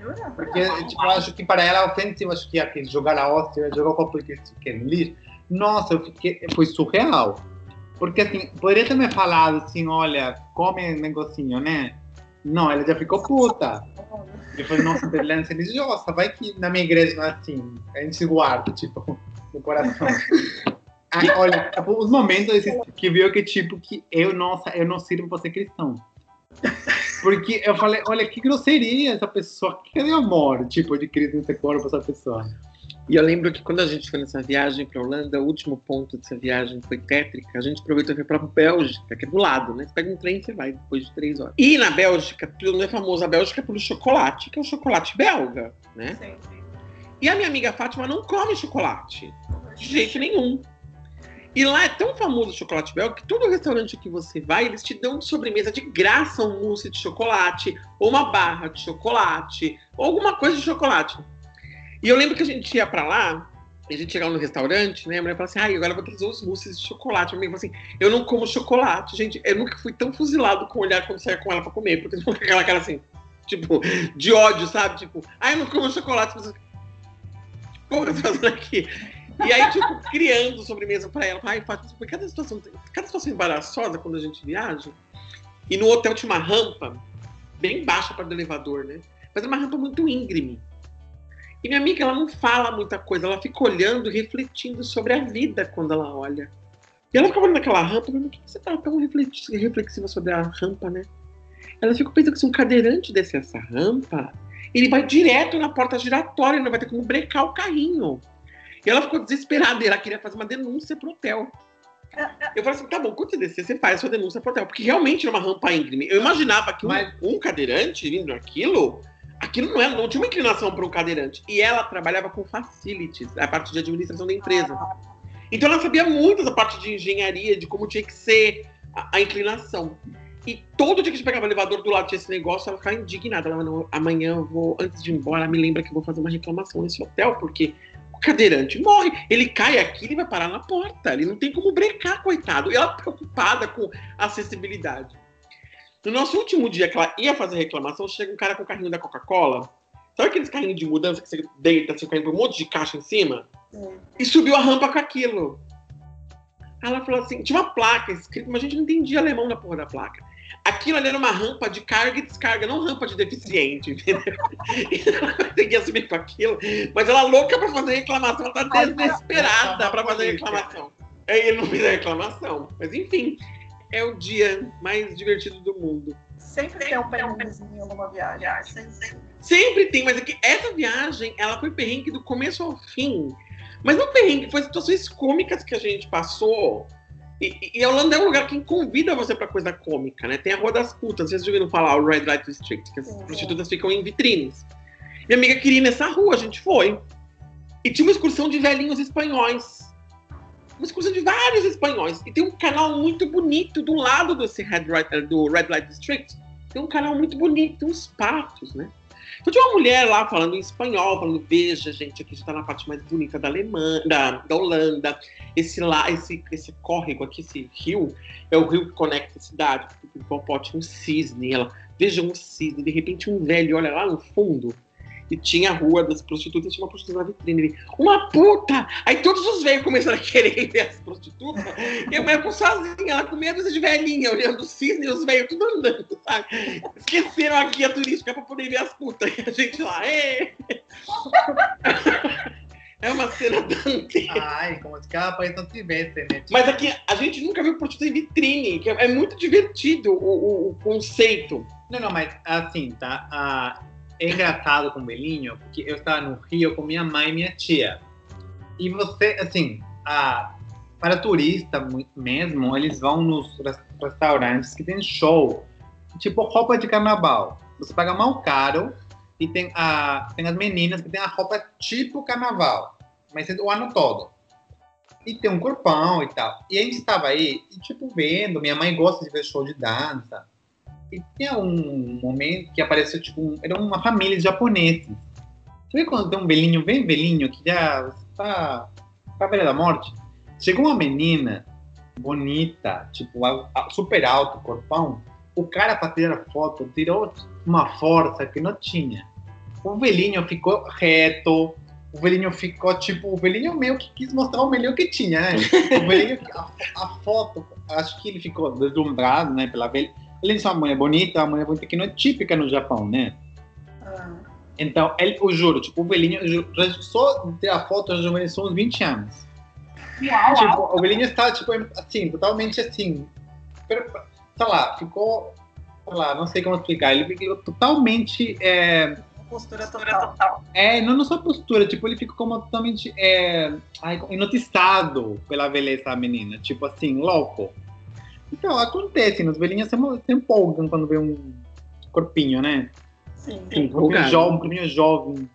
Jura? Porque, tipo, eu acho que para ela é ofensivo, acho que aqui, jogar a hóstia, jogar o copo que, que no lixo. Nossa, eu fiquei, foi surreal. Porque, assim, poderia ter me falado assim, olha, come negocinho, né? Não, ela já ficou puta. Eu falei, nossa, tolerância religiosa, vai que na minha igreja não é assim. A gente se guarda, tipo, no coração. (laughs) Ah, olha, os momentos esses que viu que tipo que eu nossa, eu não sirvo para ser cristão. Porque eu falei, olha que grosseria essa pessoa, cadê o amor, tipo, de Cristo nesse corpo essa pessoa? E eu lembro que quando a gente foi nessa viagem para Holanda, o último ponto dessa viagem foi tétrica. A gente aproveitou para ir para Bélgica, que é do lado, né? Você pega um trem e você vai depois de três horas. E na Bélgica, tudo não é famoso a Bélgica pelo chocolate, que é o chocolate belga, né? Sim, sim. E a minha amiga Fátima não come chocolate, de jeito nenhum. E lá é tão famoso o chocolate belga que todo restaurante que você vai, eles te dão de sobremesa de graça um mousse de chocolate, ou uma barra de chocolate, ou alguma coisa de chocolate. E eu lembro que a gente ia para lá, a gente chegava no restaurante, né? A mulher falava assim: ai, agora eu vou trazer os mousses de chocolate. Falou assim: eu não como chocolate. Gente, eu nunca fui tão fuzilado com o olhar quando saia com ela pra comer, porque com (laughs) aquela cara assim, tipo, de ódio, sabe? Tipo, ai, eu não como chocolate. Mas... Porra, você fazendo aqui? E aí, tipo, criando sobremesa pra ela. Ai, Fátima, cada situação, cada situação embaraçosa quando a gente viaja. E no hotel tinha uma rampa bem baixa para o elevador, né? Mas é uma rampa muito íngreme. E minha amiga, ela não fala muita coisa, ela fica olhando, refletindo sobre a vida quando ela olha. E ela fica olhando aquela rampa, mas por que você tá tão reflexiva sobre a rampa, né? Ela fica pensando que se um cadeirante descer essa rampa, ele vai direto na porta giratória, não vai ter como brecar o carrinho. E ela ficou desesperada, ela queria fazer uma denúncia pro hotel. Eu falei assim, tá bom, quando você descer, você faz a sua denúncia pro hotel. Porque realmente era uma rampa íngreme. Eu imaginava que um, Mas... um cadeirante vindo aquilo aquilo não, é, não tinha uma inclinação para um cadeirante. E ela trabalhava com facilities, a parte de administração da empresa. Então ela sabia muito da parte de engenharia, de como tinha que ser a, a inclinação. E todo dia que a gente pegava o elevador do lado tinha esse negócio, ela ficava indignada. Ela falava, amanhã eu vou, antes de ir embora, me lembra que eu vou fazer uma reclamação nesse hotel, porque cadeirante morre. Ele cai aqui, ele vai parar na porta. Ele não tem como brecar, coitado. E ela preocupada com acessibilidade. No nosso último dia que ela ia fazer reclamação, chega um cara com o carrinho da Coca-Cola. Sabe aqueles carrinhos de mudança que você deita, assim, com um monte de caixa em cima? É. E subiu a rampa com aquilo. ela falou assim: tinha uma placa escrita, mas a gente não entendia alemão na porra da placa. Aquilo ali era uma rampa de carga e descarga, não rampa de deficiente, entendeu? (laughs) ela conseguia subir com aquilo, mas ela louca pra fazer reclamação, ela tá desesperada pra fazer reclamação. Aí ele não fez a reclamação. Mas enfim, é o dia mais divertido do mundo. Sempre tem um perrenguezinho em alguma viagem. Sempre. Sempre tem, mas é que essa viagem, ela foi perrengue do começo ao fim. Mas não perrengue, foi situações cômicas que a gente passou. E, e a Holanda é um lugar que convida você pra coisa cômica, né? Tem a Rua das Putas, vocês já ouviram falar, o Red Light District, que as prostitutas ficam em vitrines. Minha amiga queria ir nessa rua, a gente foi. E tinha uma excursão de velhinhos espanhóis uma excursão de vários espanhóis. E tem um canal muito bonito do lado desse Red, do Red Light District. Tem um canal muito bonito, tem uns patos, né? Então tinha uma mulher lá falando em espanhol, falando, veja, gente, aqui já tá na parte mais bonita da Alemanha, da, da Holanda. Esse lá, esse, esse córrego aqui, esse rio, é o rio que conecta a cidade. O popote um cisne. Ela, veja um cisne. De repente um velho olha lá no fundo e tinha a rua das prostitutas, tinha uma prostituta na vitrine. Ele, uma puta! Aí todos os velhos começaram a querer (laughs) ver as prostitutas. E a mulher ficou sozinha, ela com medo de velhinha, olhando o cisne e os velhos tudo andando, sabe? Esqueceram a guia turística pra poder ver as putas. (laughs) E a gente lá, Ê! (laughs) É uma cena dante. Ai, como se cada país não tivesse, né? Mas aqui, a gente nunca viu prostituta em vitrine, que é, é muito divertido o, o, o, conceito. Não, não, mas assim, tá? Ah, é engraçado com o Belinho, porque eu estava no Rio com minha mãe e minha tia. E você, assim, a, para turista mesmo, eles vão nos restaurantes que tem show, tipo roupa de carnaval. Você paga mal caro e tem, a, tem as meninas que tem a roupa tipo carnaval, mas é o ano todo. E tem um corpão e tal. E a gente estava aí, e, tipo, vendo. Minha mãe gosta de ver show de dança. E tinha um momento que apareceu, tipo, um, era uma família de japoneses. Sabe quando tem um velhinho, bem velhinho, que já está à beira da morte? Chegou uma menina bonita, tipo, super alto, corpão. O cara, para tirar foto, tirou uma força que não tinha. O velhinho ficou reto, o velhinho ficou tipo, o velhinho meio que quis mostrar o melhor que tinha, né? (laughs) O velhinho, a, a, foto, acho que ele ficou deslumbrado, né, pela velha. De ser uma mulher bonita, uma mulher bonita que não é típica no Japão, né? Ah. Então, ele, eu juro, tipo, o velhinho, juro, só ter a foto, já rejuvenesceu uns 20 anos. Uau, tipo, uau. o Belinho está, tipo, assim, totalmente assim. Sei lá, ficou. Sei lá, não sei como explicar. Ele ficou totalmente. É, postura total. É, não, não só postura, tipo, ele ficou como totalmente é, hipnotizado pela beleza da menina. Tipo assim, louco. Então, acontece, nos velhinhos se, se empolgam quando vê um corpinho, né? Sim, Sim um, corpinho jovem, um corpinho jovem.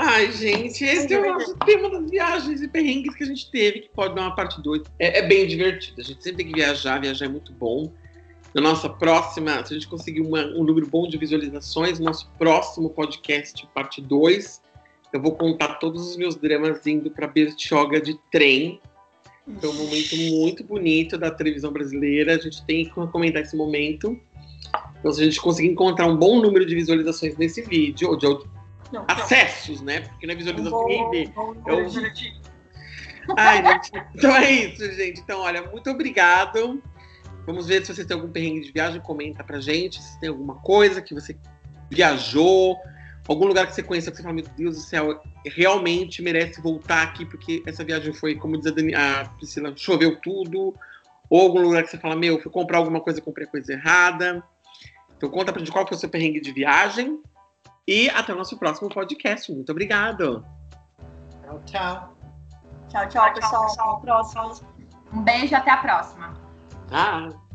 Ai, gente, esse é o nosso tema das viagens e perrengues que a gente teve, que pode dar uma parte 2. É, é, bem divertido. A gente sempre tem que viajar, viajar é muito bom. Na nossa próxima, se a gente conseguir uma, um número bom de visualizações, nosso próximo podcast, parte 2, eu vou contar todos os meus dramas indo para Bertioga de trem. Foi um momento muito bonito da televisão brasileira. A gente tem que comentar esse momento. Então, se a gente conseguir encontrar um bom número de visualizações nesse vídeo, ou de, não, acessos, né? Porque na visualização ninguém vê. Eu... Ai, gente. Então é isso, gente. Então, olha, muito obrigado. Vamos ver se você tem algum perrengue de viagem, comenta pra gente. Se tem alguma coisa que você viajou, algum lugar que você conheceu que você fala, meu Deus do céu, realmente merece voltar aqui, porque essa viagem foi, como diz a, Dani, a Priscila, choveu tudo. Ou algum lugar que você fala, meu, fui comprar alguma coisa, comprei a coisa errada. Então conta pra gente qual foi o seu perrengue de viagem. E até o nosso próximo podcast. Muito obrigado. Tchau, tchau. Tchau, tchau, pessoal. A próxima. Um beijo até a próxima. Ah.